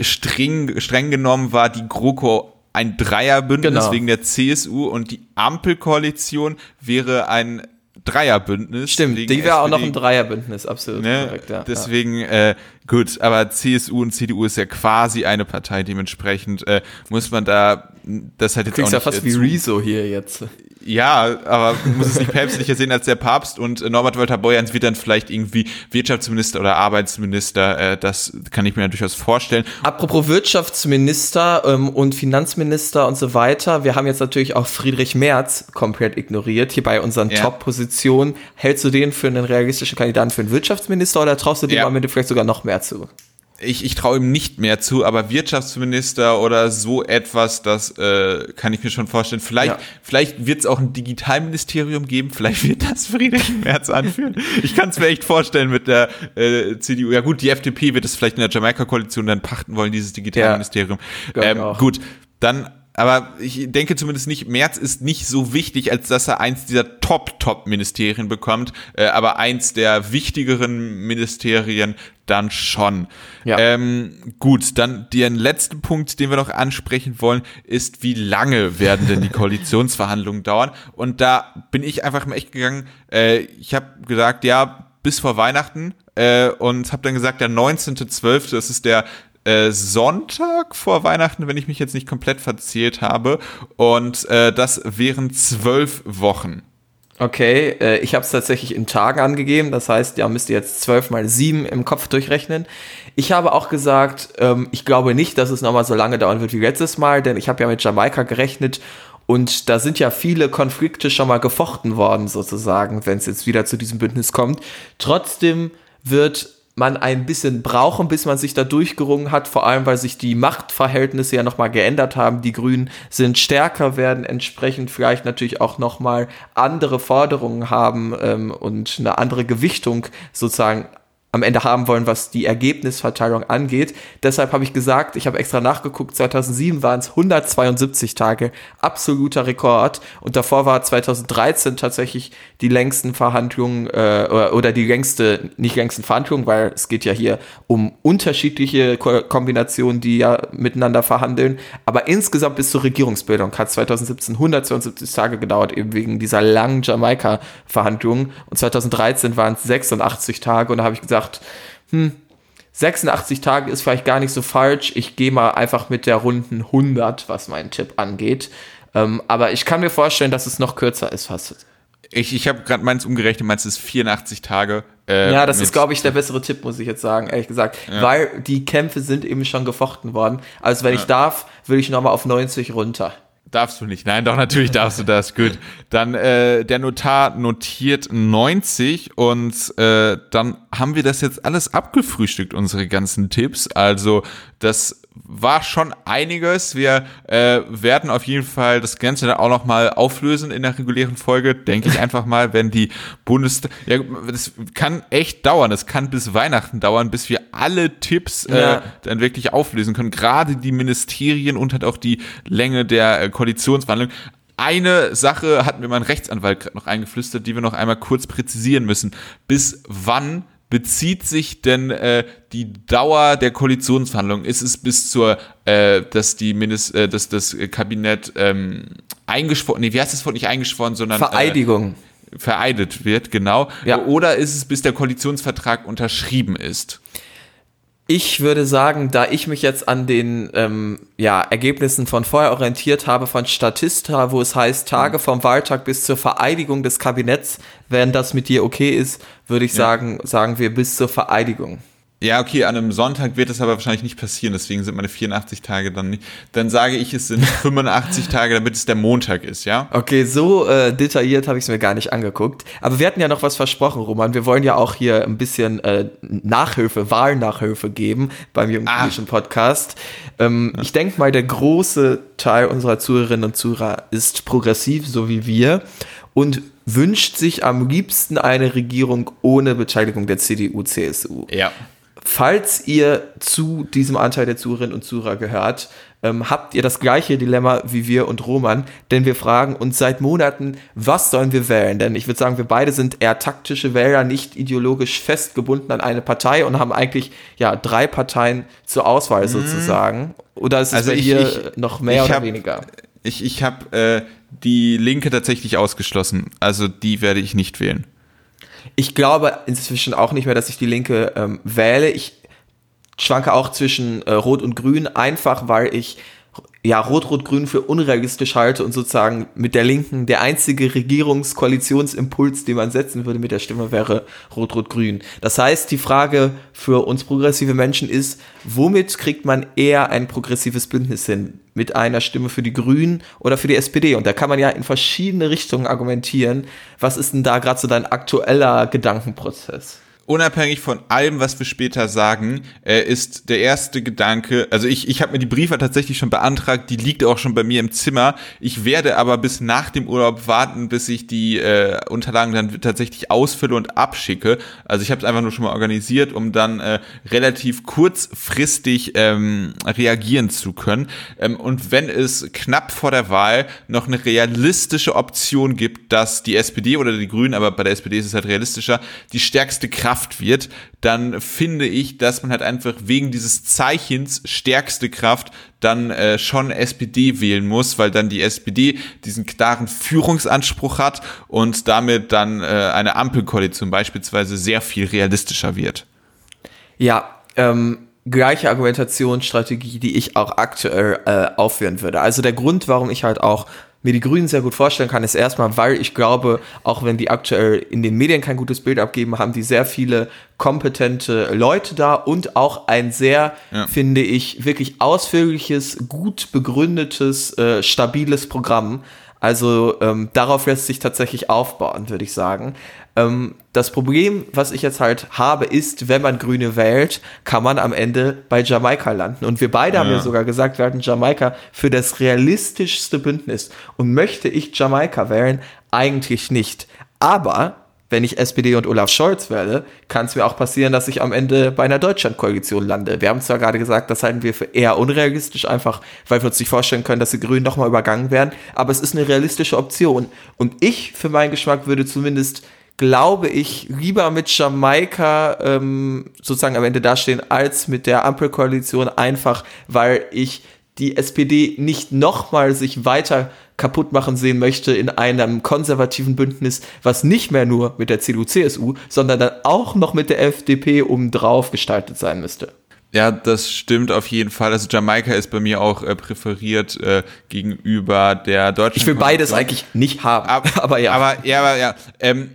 S1: streng, streng genommen war die GroKo ein Dreierbündnis genau. wegen der CSU und die Ampelkoalition wäre ein Dreierbündnis.
S2: Stimmt, die wäre auch noch ein Dreierbündnis, absolut
S1: ne? korrekt. Ja. Deswegen, äh, gut, aber CSU und CDU ist ja quasi eine Partei, dementsprechend äh, muss man da das hat jetzt
S2: auch nicht, ja fast äh, wie Rezo hier jetzt.
S1: Ja, aber muss es nicht päpstlicher sehen als der Papst und äh, Norbert Walter Borjans wird dann vielleicht irgendwie Wirtschaftsminister oder Arbeitsminister. Äh, das kann ich mir durchaus vorstellen.
S2: Apropos Wirtschaftsminister ähm, und Finanzminister und so weiter. Wir haben jetzt natürlich auch Friedrich Merz komplett ignoriert hier bei unseren ja. Top-Positionen. Hältst du den für einen realistischen Kandidaten für einen Wirtschaftsminister oder traust du dem ja. am Ende vielleicht sogar noch mehr zu?
S1: ich, ich traue ihm nicht mehr zu, aber Wirtschaftsminister oder so etwas, das äh, kann ich mir schon vorstellen. Vielleicht, ja. vielleicht wird es auch ein Digitalministerium geben, vielleicht wird das Friedrich Merz anführen. Ich kann es mir echt vorstellen mit der äh, CDU. Ja gut, die FDP wird es vielleicht in der Jamaika-Koalition dann pachten wollen, dieses Digitalministerium. Ja, ähm, gut, dann aber ich denke zumindest nicht, Merz ist nicht so wichtig, als dass er eins dieser Top-Top-Ministerien bekommt, äh, aber eins der wichtigeren Ministerien dann schon. Ja. Ähm, gut, dann den letzten Punkt, den wir noch ansprechen wollen, ist, wie lange werden denn die Koalitionsverhandlungen dauern? Und da bin ich einfach mal echt gegangen, äh, ich habe gesagt, ja, bis vor Weihnachten äh, und habe dann gesagt, der 19.12., das ist der äh, Sonntag vor Weihnachten, wenn ich mich jetzt nicht komplett verzählt habe. Und äh, das wären zwölf Wochen.
S2: Okay, äh, ich habe es tatsächlich in Tagen angegeben. Das heißt, ja, müsst ihr jetzt zwölf mal sieben im Kopf durchrechnen. Ich habe auch gesagt, ähm, ich glaube nicht, dass es nochmal so lange dauern wird wie letztes Mal, denn ich habe ja mit Jamaika gerechnet und da sind ja viele Konflikte schon mal gefochten worden, sozusagen, wenn es jetzt wieder zu diesem Bündnis kommt. Trotzdem wird man ein bisschen brauchen, bis man sich da durchgerungen hat, vor allem weil sich die Machtverhältnisse ja nochmal geändert haben. Die Grünen sind stärker, werden entsprechend vielleicht natürlich auch nochmal andere Forderungen haben ähm, und eine andere Gewichtung sozusagen am Ende haben wollen, was die Ergebnisverteilung angeht. Deshalb habe ich gesagt, ich habe extra nachgeguckt, 2007 waren es 172 Tage, absoluter Rekord. Und davor war 2013 tatsächlich die längsten Verhandlungen äh, oder, oder die längste, nicht längsten Verhandlungen, weil es geht ja hier um unterschiedliche Ko Kombinationen, die ja miteinander verhandeln. Aber insgesamt bis zur Regierungsbildung hat 2017 172 Tage gedauert, eben wegen dieser langen Jamaika-Verhandlungen. Und 2013 waren es 86 Tage und da habe ich gesagt, gedacht, hm, 86 Tage ist vielleicht gar nicht so falsch. Ich gehe mal einfach mit der runden 100, was meinen Tipp angeht. Ähm, aber ich kann mir vorstellen, dass es noch kürzer ist fast.
S1: Ich, ich habe gerade meins umgerechnet, meins ist 84 Tage.
S2: Äh, ja, das ist, glaube ich, der bessere Tipp, muss ich jetzt sagen, ehrlich gesagt. Ja. Weil die Kämpfe sind eben schon gefochten worden. Also wenn ja. ich darf, will ich nochmal auf 90 runter.
S1: Darfst du nicht. Nein, doch, natürlich darfst du das. Gut. Dann äh, der Notar notiert 90 und äh, dann haben wir das jetzt alles abgefrühstückt, unsere ganzen Tipps. Also das war schon einiges. Wir äh, werden auf jeden Fall das Ganze dann auch noch mal auflösen in der regulären Folge, denke ich einfach mal, wenn die Bundestag, ja, das kann echt dauern, das kann bis Weihnachten dauern, bis wir alle Tipps äh, ja. dann wirklich auflösen können, gerade die Ministerien und halt auch die Länge der äh, Koalitionsverhandlungen. Eine Sache hat mir mein Rechtsanwalt gerade noch eingeflüstert, die wir noch einmal kurz präzisieren müssen. Bis wann bezieht sich denn äh, die Dauer der Koalitionsverhandlungen? Ist es bis zur, äh, dass die Mindest, äh, dass das Kabinett ähm, eingeschworen, nee, wie heißt das Wort nicht eingeschworen, sondern
S2: Vereidigung.
S1: Äh, vereidet wird, genau. Ja. Oder ist es bis der Koalitionsvertrag unterschrieben ist?
S2: Ich würde sagen, da ich mich jetzt an den ähm, ja, Ergebnissen von vorher orientiert habe von Statista, wo es heißt, Tage vom Wahltag bis zur Vereidigung des Kabinetts, wenn das mit dir okay ist, würde ich ja. sagen, sagen wir bis zur Vereidigung.
S1: Ja, okay, an einem Sonntag wird das aber wahrscheinlich nicht passieren, deswegen sind meine 84 Tage dann nicht. Dann sage ich, es sind 85 Tage, damit es der Montag ist, ja?
S2: Okay, so äh, detailliert habe ich es mir gar nicht angeguckt. Aber wir hatten ja noch was versprochen, Roman. Wir wollen ja auch hier ein bisschen äh, Nachhilfe, Wahlnachhilfe geben beim Jugendlichen ah. Podcast. Ähm, ja. Ich denke mal, der große Teil unserer Zuhörerinnen und Zuhörer ist progressiv, so wie wir. Und wünscht sich am liebsten eine Regierung ohne Beteiligung der CDU, CSU.
S1: Ja.
S2: Falls ihr zu diesem Anteil der Zuhörerinnen und Zuhörer gehört, ähm, habt ihr das gleiche Dilemma wie wir und Roman, denn wir fragen uns seit Monaten, was sollen wir wählen? Denn ich würde sagen, wir beide sind eher taktische Wähler, nicht ideologisch festgebunden an eine Partei und haben eigentlich ja drei Parteien zur Auswahl mhm. sozusagen. Oder ist es also bei ich, dir ich, noch mehr oder
S1: hab,
S2: weniger?
S1: Ich, ich habe äh, die Linke tatsächlich ausgeschlossen. Also die werde ich nicht wählen.
S2: Ich glaube inzwischen auch nicht mehr, dass ich die Linke ähm, wähle. Ich schwanke auch zwischen äh, Rot und Grün, einfach weil ich ja, Rot-Rot-Grün für unrealistisch halte und sozusagen mit der Linken der einzige Regierungskoalitionsimpuls, den man setzen würde mit der Stimme, wäre Rot-Rot-Grün. Das heißt, die Frage für uns progressive Menschen ist, womit kriegt man eher ein progressives Bündnis hin? Mit einer Stimme für die Grünen oder für die SPD? Und da kann man ja in verschiedene Richtungen argumentieren. Was ist denn da gerade so dein aktueller Gedankenprozess?
S1: Unabhängig von allem, was wir später sagen, äh, ist der erste Gedanke, also ich, ich habe mir die Briefe tatsächlich schon beantragt, die liegt auch schon bei mir im Zimmer. Ich werde aber bis nach dem Urlaub warten, bis ich die äh, Unterlagen dann tatsächlich ausfülle und abschicke. Also ich habe es einfach nur schon mal organisiert, um dann äh, relativ kurzfristig ähm, reagieren zu können. Ähm, und wenn es knapp vor der Wahl noch eine realistische Option gibt, dass die SPD oder die Grünen, aber bei der SPD ist es halt realistischer, die stärkste Kraft Kraft wird, dann finde ich, dass man halt einfach wegen dieses Zeichens stärkste Kraft dann äh, schon SPD wählen muss, weil dann die SPD diesen klaren Führungsanspruch hat und damit dann äh, eine Ampelkoalition beispielsweise sehr viel realistischer wird.
S2: Ja, ähm, gleiche Argumentationsstrategie, die ich auch aktuell äh, aufführen würde. Also der Grund, warum ich halt auch mir die Grünen sehr gut vorstellen kann, ist erstmal, weil ich glaube, auch wenn die aktuell in den Medien kein gutes Bild abgeben, haben die sehr viele kompetente Leute da und auch ein sehr, ja. finde ich, wirklich ausführliches, gut begründetes, äh, stabiles Programm. Also ähm, darauf lässt sich tatsächlich aufbauen, würde ich sagen. Ähm, das Problem, was ich jetzt halt habe, ist, wenn man Grüne wählt, kann man am Ende bei Jamaika landen. Und wir beide ja. haben ja sogar gesagt, wir halten Jamaika für das realistischste Bündnis. Und möchte ich Jamaika wählen? Eigentlich nicht. Aber wenn ich SPD und Olaf Scholz werde, kann es mir auch passieren, dass ich am Ende bei einer Deutschlandkoalition lande. Wir haben zwar gerade gesagt, das halten wir für eher unrealistisch, einfach weil wir uns nicht vorstellen können, dass die Grünen nochmal übergangen werden, aber es ist eine realistische Option. Und ich, für meinen Geschmack, würde zumindest glaube ich, lieber mit Jamaika ähm, sozusagen am Ende dastehen, als mit der Ampelkoalition, einfach weil ich die SPD nicht nochmal sich weiter kaputt machen sehen möchte in einem konservativen Bündnis, was nicht mehr nur mit der CDU-CSU, sondern dann auch noch mit der FDP obendrauf gestaltet sein müsste.
S1: Ja, das stimmt auf jeden Fall. Also Jamaika ist bei mir auch äh, präferiert äh, gegenüber der deutschen.
S2: Ich will beides eigentlich nicht haben,
S1: aber, aber ja. Aber ja, aber ja. Ähm,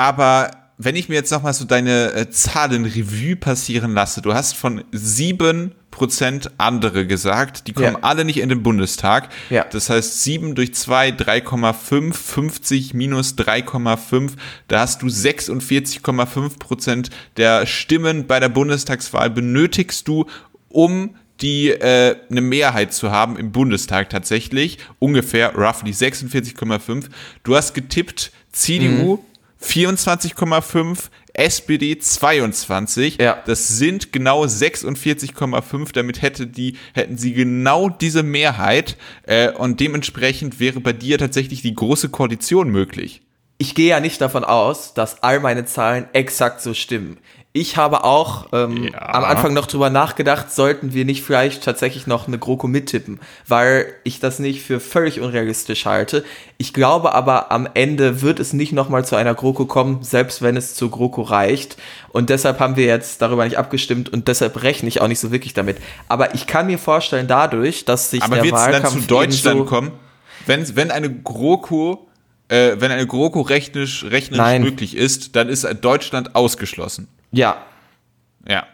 S1: aber wenn ich mir jetzt nochmal so deine äh, Zahlen Revue passieren lasse, du hast von sieben Prozent andere gesagt, die kommen ja. alle nicht in den Bundestag. Ja. Das heißt, sieben durch zwei 3,5, 50 minus 3,5, da hast du 46,5 Prozent der Stimmen bei der Bundestagswahl benötigst du, um die äh, eine Mehrheit zu haben im Bundestag tatsächlich, ungefähr roughly 46,5. Du hast getippt CDU mhm 24,5, SPD 22. Ja. Das sind genau 46,5. Damit hätte die, hätten sie genau diese Mehrheit. Äh, und dementsprechend wäre bei dir tatsächlich die große Koalition möglich.
S2: Ich gehe ja nicht davon aus, dass all meine Zahlen exakt so stimmen. Ich habe auch ähm, ja. am Anfang noch drüber nachgedacht, sollten wir nicht vielleicht tatsächlich noch eine GroKo mittippen, weil ich das nicht für völlig unrealistisch halte. Ich glaube aber, am Ende wird es nicht nochmal zu einer GroKo kommen, selbst wenn es zur GroKo reicht. Und deshalb haben wir jetzt darüber nicht abgestimmt und deshalb rechne ich auch nicht so wirklich damit. Aber ich kann mir vorstellen, dadurch, dass sich
S1: aber der Wahlkampf dann zu Deutschland kommen, wenn, wenn eine GroKo äh, wenn eine GroKo rechnerisch, rechnerisch möglich ist, dann ist Deutschland ausgeschlossen.
S2: Ja.
S1: Ja.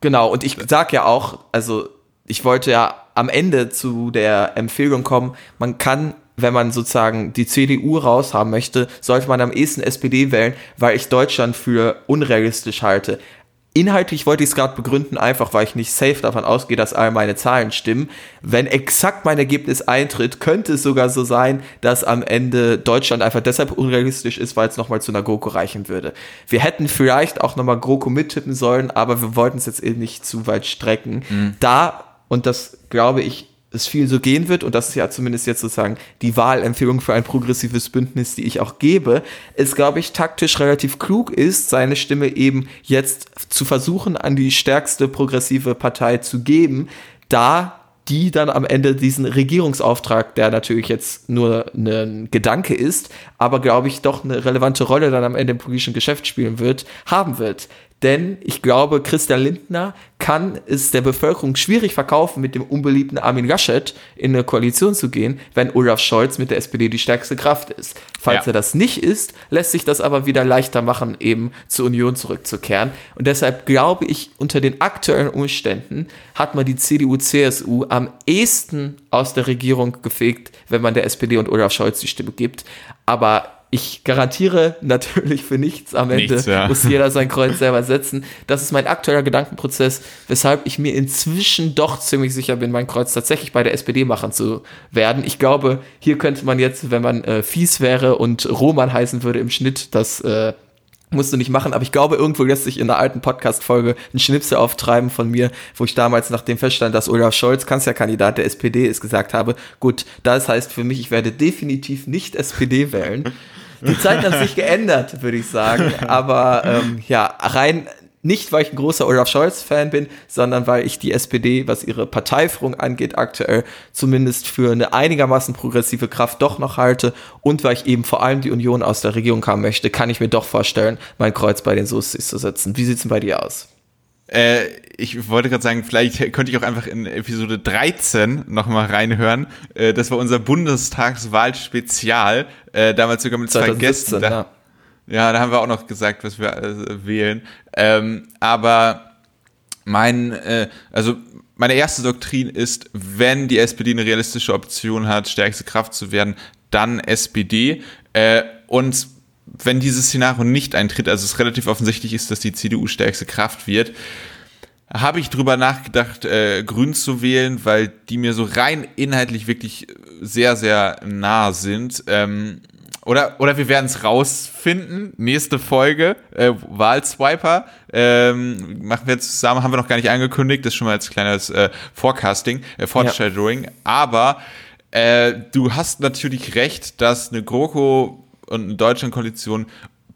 S2: Genau, und ich sag ja auch, also ich wollte ja am Ende zu der Empfehlung kommen, man kann, wenn man sozusagen die CDU raushaben möchte, sollte man am ehesten SPD wählen, weil ich Deutschland für unrealistisch halte. Inhaltlich wollte ich es gerade begründen, einfach weil ich nicht safe davon ausgehe, dass all meine Zahlen stimmen. Wenn exakt mein Ergebnis eintritt, könnte es sogar so sein, dass am Ende Deutschland einfach deshalb unrealistisch ist, weil es nochmal zu einer GroKo reichen würde. Wir hätten vielleicht auch nochmal GroKo mittippen sollen, aber wir wollten es jetzt eben nicht zu weit strecken. Mhm. Da, und das glaube ich, es viel so gehen wird, und das ist ja zumindest jetzt sozusagen die Wahlempfehlung für ein progressives Bündnis, die ich auch gebe, es, glaube ich, taktisch relativ klug ist, seine Stimme eben jetzt zu versuchen, an die stärkste progressive Partei zu geben, da die dann am Ende diesen Regierungsauftrag, der natürlich jetzt nur ein Gedanke ist, aber glaube ich doch eine relevante Rolle dann am Ende im politischen Geschäft spielen wird, haben wird denn ich glaube, Christian Lindner kann es der Bevölkerung schwierig verkaufen, mit dem unbeliebten Armin Laschet in eine Koalition zu gehen, wenn Olaf Scholz mit der SPD die stärkste Kraft ist. Falls ja. er das nicht ist, lässt sich das aber wieder leichter machen, eben zur Union zurückzukehren. Und deshalb glaube ich, unter den aktuellen Umständen hat man die CDU-CSU am ehesten aus der Regierung gefegt, wenn man der SPD und Olaf Scholz die Stimme gibt. Aber ich garantiere natürlich für nichts am Ende, nichts, ja. muss jeder sein Kreuz selber setzen. Das ist mein aktueller Gedankenprozess, weshalb ich mir inzwischen doch ziemlich sicher bin, mein Kreuz tatsächlich bei der SPD machen zu werden. Ich glaube, hier könnte man jetzt, wenn man äh, fies wäre und Roman heißen würde im Schnitt, das äh, musst du nicht machen, aber ich glaube, irgendwo lässt sich in der alten Podcast-Folge ein Schnipsel auftreiben von mir, wo ich damals, nachdem feststand, dass Olaf Scholz Kanzlerkandidat der SPD ist, gesagt habe, gut, das heißt für mich, ich werde definitiv nicht SPD wählen. Die Zeiten haben sich geändert, würde ich sagen. Aber ähm, ja, rein nicht, weil ich ein großer Olaf Scholz-Fan bin, sondern weil ich die SPD, was ihre Parteiführung angeht, aktuell zumindest für eine einigermaßen progressive Kraft doch noch halte und weil ich eben vor allem die Union aus der Regierung haben möchte, kann ich mir doch vorstellen, mein Kreuz bei den Soßis zu setzen. Wie sieht's denn bei dir aus?
S1: Äh, ich wollte gerade sagen, vielleicht könnte ich auch einfach in Episode 13 nochmal reinhören. Äh, das war unser Bundestagswahl-Spezial, äh, damals sogar mit 2017, zwei Gästen. Da, ja. ja, da haben wir auch noch gesagt, was wir äh, wählen. Ähm, aber mein, äh, also meine erste Doktrin ist, wenn die SPD eine realistische Option hat, stärkste Kraft zu werden, dann SPD. Äh, und wenn dieses Szenario nicht eintritt, also es relativ offensichtlich ist, dass die CDU stärkste Kraft wird, habe ich drüber nachgedacht, äh, Grün zu wählen, weil die mir so rein inhaltlich wirklich sehr, sehr nah sind. Ähm, oder, oder wir werden es rausfinden. Nächste Folge, äh, Wahlswiper. Ähm, machen wir jetzt zusammen, haben wir noch gar nicht angekündigt. Das ist schon mal als kleines äh, Forecasting, äh, Foreshadowing. Ja. Aber äh, du hast natürlich recht, dass eine GroKo und eine Deutschlandkoalition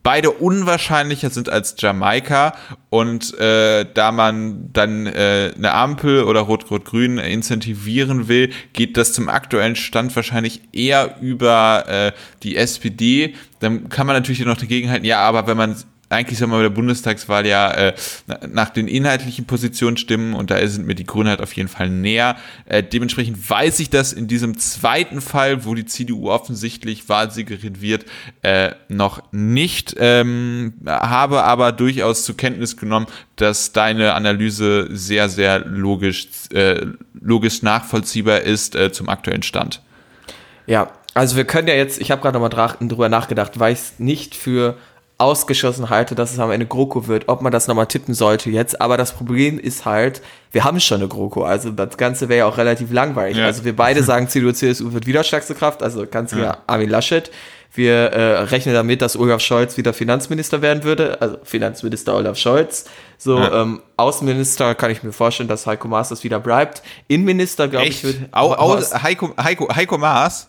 S1: beide unwahrscheinlicher sind als Jamaika und äh, da man dann äh, eine Ampel oder Rot-Rot-Grün incentivieren will, geht das zum aktuellen Stand wahrscheinlich eher über äh, die SPD. Dann kann man natürlich noch dagegen halten, ja, aber wenn man eigentlich soll man bei der Bundestagswahl ja äh, nach den inhaltlichen Positionen stimmen und da sind mir die Grünen halt auf jeden Fall näher. Äh, dementsprechend weiß ich das in diesem zweiten Fall, wo die CDU offensichtlich Wahlsiegerin wird, äh, noch nicht, ähm, habe aber durchaus zur Kenntnis genommen, dass deine Analyse sehr, sehr logisch, äh, logisch nachvollziehbar ist äh, zum aktuellen Stand.
S2: Ja, also wir können ja jetzt, ich habe gerade nochmal drüber nachgedacht, weil ich es nicht für ausgeschlossen halte, dass es am Ende GroKo wird, ob man das nochmal tippen sollte jetzt. Aber das Problem ist halt, wir haben schon eine GroKo, also das Ganze wäre ja auch relativ langweilig. Ja. Also wir beide sagen, CDU, CSU wird wieder stärkste Kraft, also Kanzler ja. Armin Laschet. Wir äh, rechnen damit, dass Olaf Scholz wieder Finanzminister werden würde, also Finanzminister Olaf Scholz. So, ja. ähm, Außenminister kann ich mir vorstellen, dass Heiko Maas das wieder bleibt. Innenminister, glaube ich, wird.
S1: Au, au, Heiko, Heiko, Heiko Maas?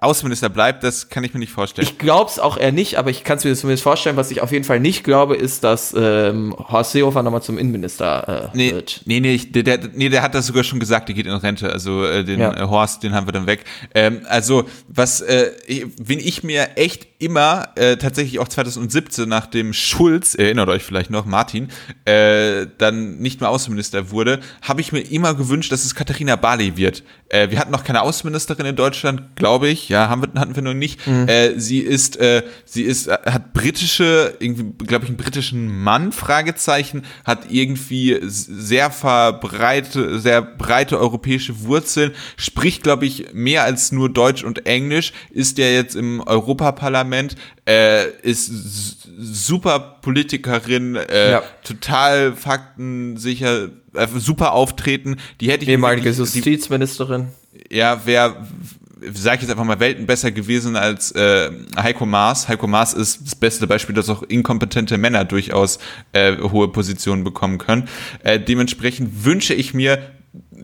S1: Außenminister bleibt, das kann ich mir nicht vorstellen.
S2: Ich glaube es auch eher nicht, aber ich kann es mir zumindest vorstellen. Was ich auf jeden Fall nicht glaube, ist, dass ähm, Horst Seehofer nochmal zum Innenminister
S1: äh, nee, wird. Nee, nee, der, der, nee, der hat das sogar schon gesagt, der geht in Rente. Also äh, den ja. äh, Horst, den haben wir dann weg. Ähm, also, was, äh, wenn ich mir echt immer, äh, tatsächlich auch 2017 nach dem Schulz, erinnert euch vielleicht noch, Martin, äh, dann nicht mehr Außenminister wurde, habe ich mir immer gewünscht, dass es Katharina Barley wird. Äh, wir hatten noch keine Außenministerin in Deutschland, glaube ich. Ja, haben wir, hatten wir noch nicht. Mhm. Äh, sie ist, äh, sie ist, äh, hat britische, irgendwie, glaube ich, einen britischen Mann, Fragezeichen, hat irgendwie sehr verbreite, sehr breite europäische Wurzeln, spricht, glaube ich, mehr als nur Deutsch und Englisch, ist ja jetzt im Europaparlament, äh, ist super Politikerin, äh, ja. total faktensicher, äh, super auftreten. Die hätte ich
S2: ehemalige Justizministerin.
S1: Ja, wer sage ich jetzt einfach mal, Welten besser gewesen als äh, Heiko Maas. Heiko Maas ist das beste Beispiel, dass auch inkompetente Männer durchaus äh, hohe Positionen bekommen können. Äh, dementsprechend wünsche ich mir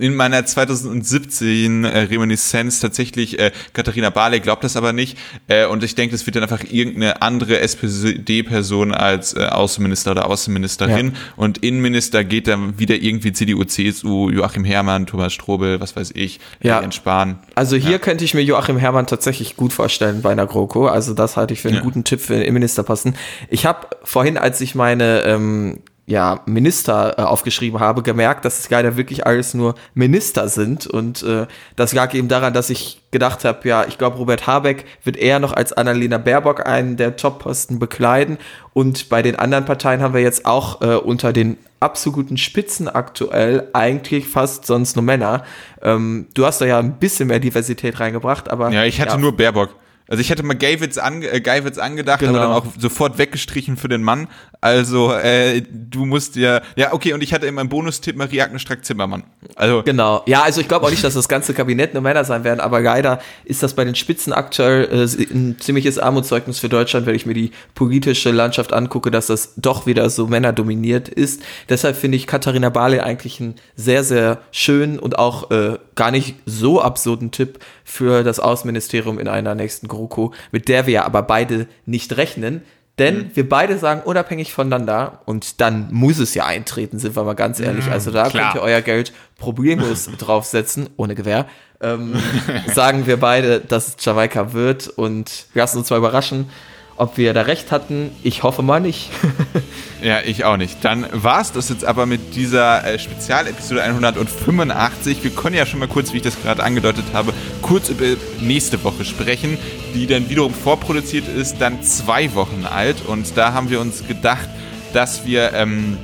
S1: in meiner 2017 äh, Reminiszenz tatsächlich äh, Katharina Barley glaubt das aber nicht äh, und ich denke, es wird dann einfach irgendeine andere SPD-Person als äh, Außenminister oder Außenministerin ja. und Innenminister geht dann wieder irgendwie CDU, CSU, Joachim Herrmann, Thomas Strobel, was weiß ich,
S2: ja. Spahn. Also hier ja. könnte ich mir Joachim Herrmann tatsächlich gut vorstellen bei einer GroKo, also das halte ich für einen ja. guten Tipp für den Innenminister passen. Ich habe vorhin, als ich meine ähm, ja, Minister äh, aufgeschrieben habe, gemerkt, dass es leider wirklich alles nur Minister sind. Und äh, das lag eben daran, dass ich gedacht habe, ja, ich glaube, Robert Habeck wird eher noch als Annalena Baerbock einen der Top-Posten bekleiden. Und bei den anderen Parteien haben wir jetzt auch äh, unter den absoluten Spitzen aktuell eigentlich fast sonst nur Männer. Ähm, du hast da ja ein bisschen mehr Diversität reingebracht, aber.
S1: Ja, ich hatte ja. nur Baerbock. Also ich hätte mal Geiwitz, ange äh, Geiwitz angedacht, genau. aber dann auch sofort weggestrichen für den Mann. Also äh, du musst ja, ja okay, und ich hatte in meinem Bonustipp Marie-Agnes Strack-Zimmermann.
S2: Also genau, ja, also ich glaube auch nicht, dass das ganze Kabinett nur Männer sein werden, aber leider ist das bei den Spitzen aktuell äh, ein ziemliches Armutszeugnis für Deutschland, wenn ich mir die politische Landschaft angucke, dass das doch wieder so männerdominiert ist. Deshalb finde ich Katharina Barley eigentlich einen sehr, sehr schönen und auch äh, gar nicht so absurden Tipp für das Außenministerium in einer nächsten GroKo, mit der wir ja aber beide nicht rechnen. Denn mhm. wir beide sagen unabhängig voneinander und dann muss es ja eintreten, sind wir mal ganz ehrlich. Mhm, also da klar. könnt ihr euer Geld problemlos draufsetzen, ohne Gewehr. Ähm, sagen wir beide, dass es Jamaika wird und lassen uns mal überraschen. Ob wir da recht hatten, ich hoffe mal nicht.
S1: ja, ich auch nicht. Dann war es das jetzt aber mit dieser äh, Spezialepisode 185. Wir können ja schon mal kurz, wie ich das gerade angedeutet habe, kurz über nächste Woche sprechen, die dann wiederum vorproduziert ist, dann zwei Wochen alt. Und da haben wir uns gedacht, dass wir ähm,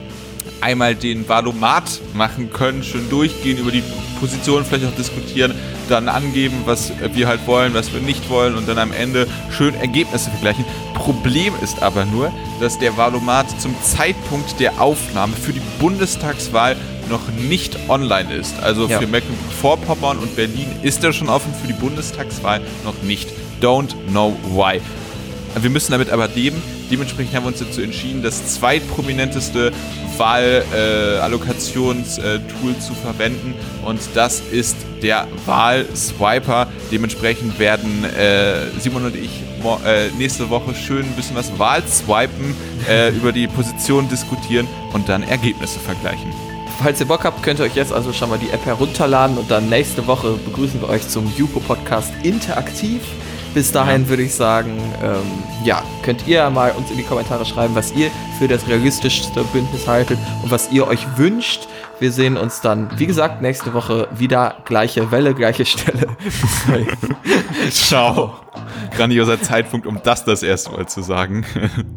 S1: einmal den Valomat machen können, schön durchgehen, über die Position vielleicht auch diskutieren, dann angeben, was wir halt wollen, was wir nicht wollen und dann am Ende schön Ergebnisse vergleichen. Problem ist aber nur, dass der Wahlomat zum Zeitpunkt der Aufnahme für die Bundestagswahl noch nicht online ist. Also ja. für Mecklenburg-Vorpommern und Berlin ist er schon offen, für die Bundestagswahl noch nicht. Don't know why. Wir müssen damit aber leben. Dementsprechend haben wir uns dazu entschieden, das zweitprominenteste Wahlallokationstool äh, zu verwenden und das ist der Wahlswiper. Dementsprechend werden äh, Simon und ich äh, nächste Woche schön ein bisschen was Wahlswipen, äh, über die Position diskutieren und dann Ergebnisse vergleichen.
S2: Falls ihr Bock habt, könnt ihr euch jetzt also schon mal die App herunterladen und dann nächste Woche begrüßen wir euch zum Jupo Podcast interaktiv. Bis dahin ja. würde ich sagen, ähm, ja, könnt ihr mal uns in die Kommentare schreiben, was ihr für das realistischste Bündnis haltet und was ihr euch wünscht. Wir sehen uns dann, wie gesagt, nächste Woche wieder gleiche Welle, gleiche Stelle.
S1: Ciao. Grandioser Zeitpunkt, um das das erste Mal zu sagen.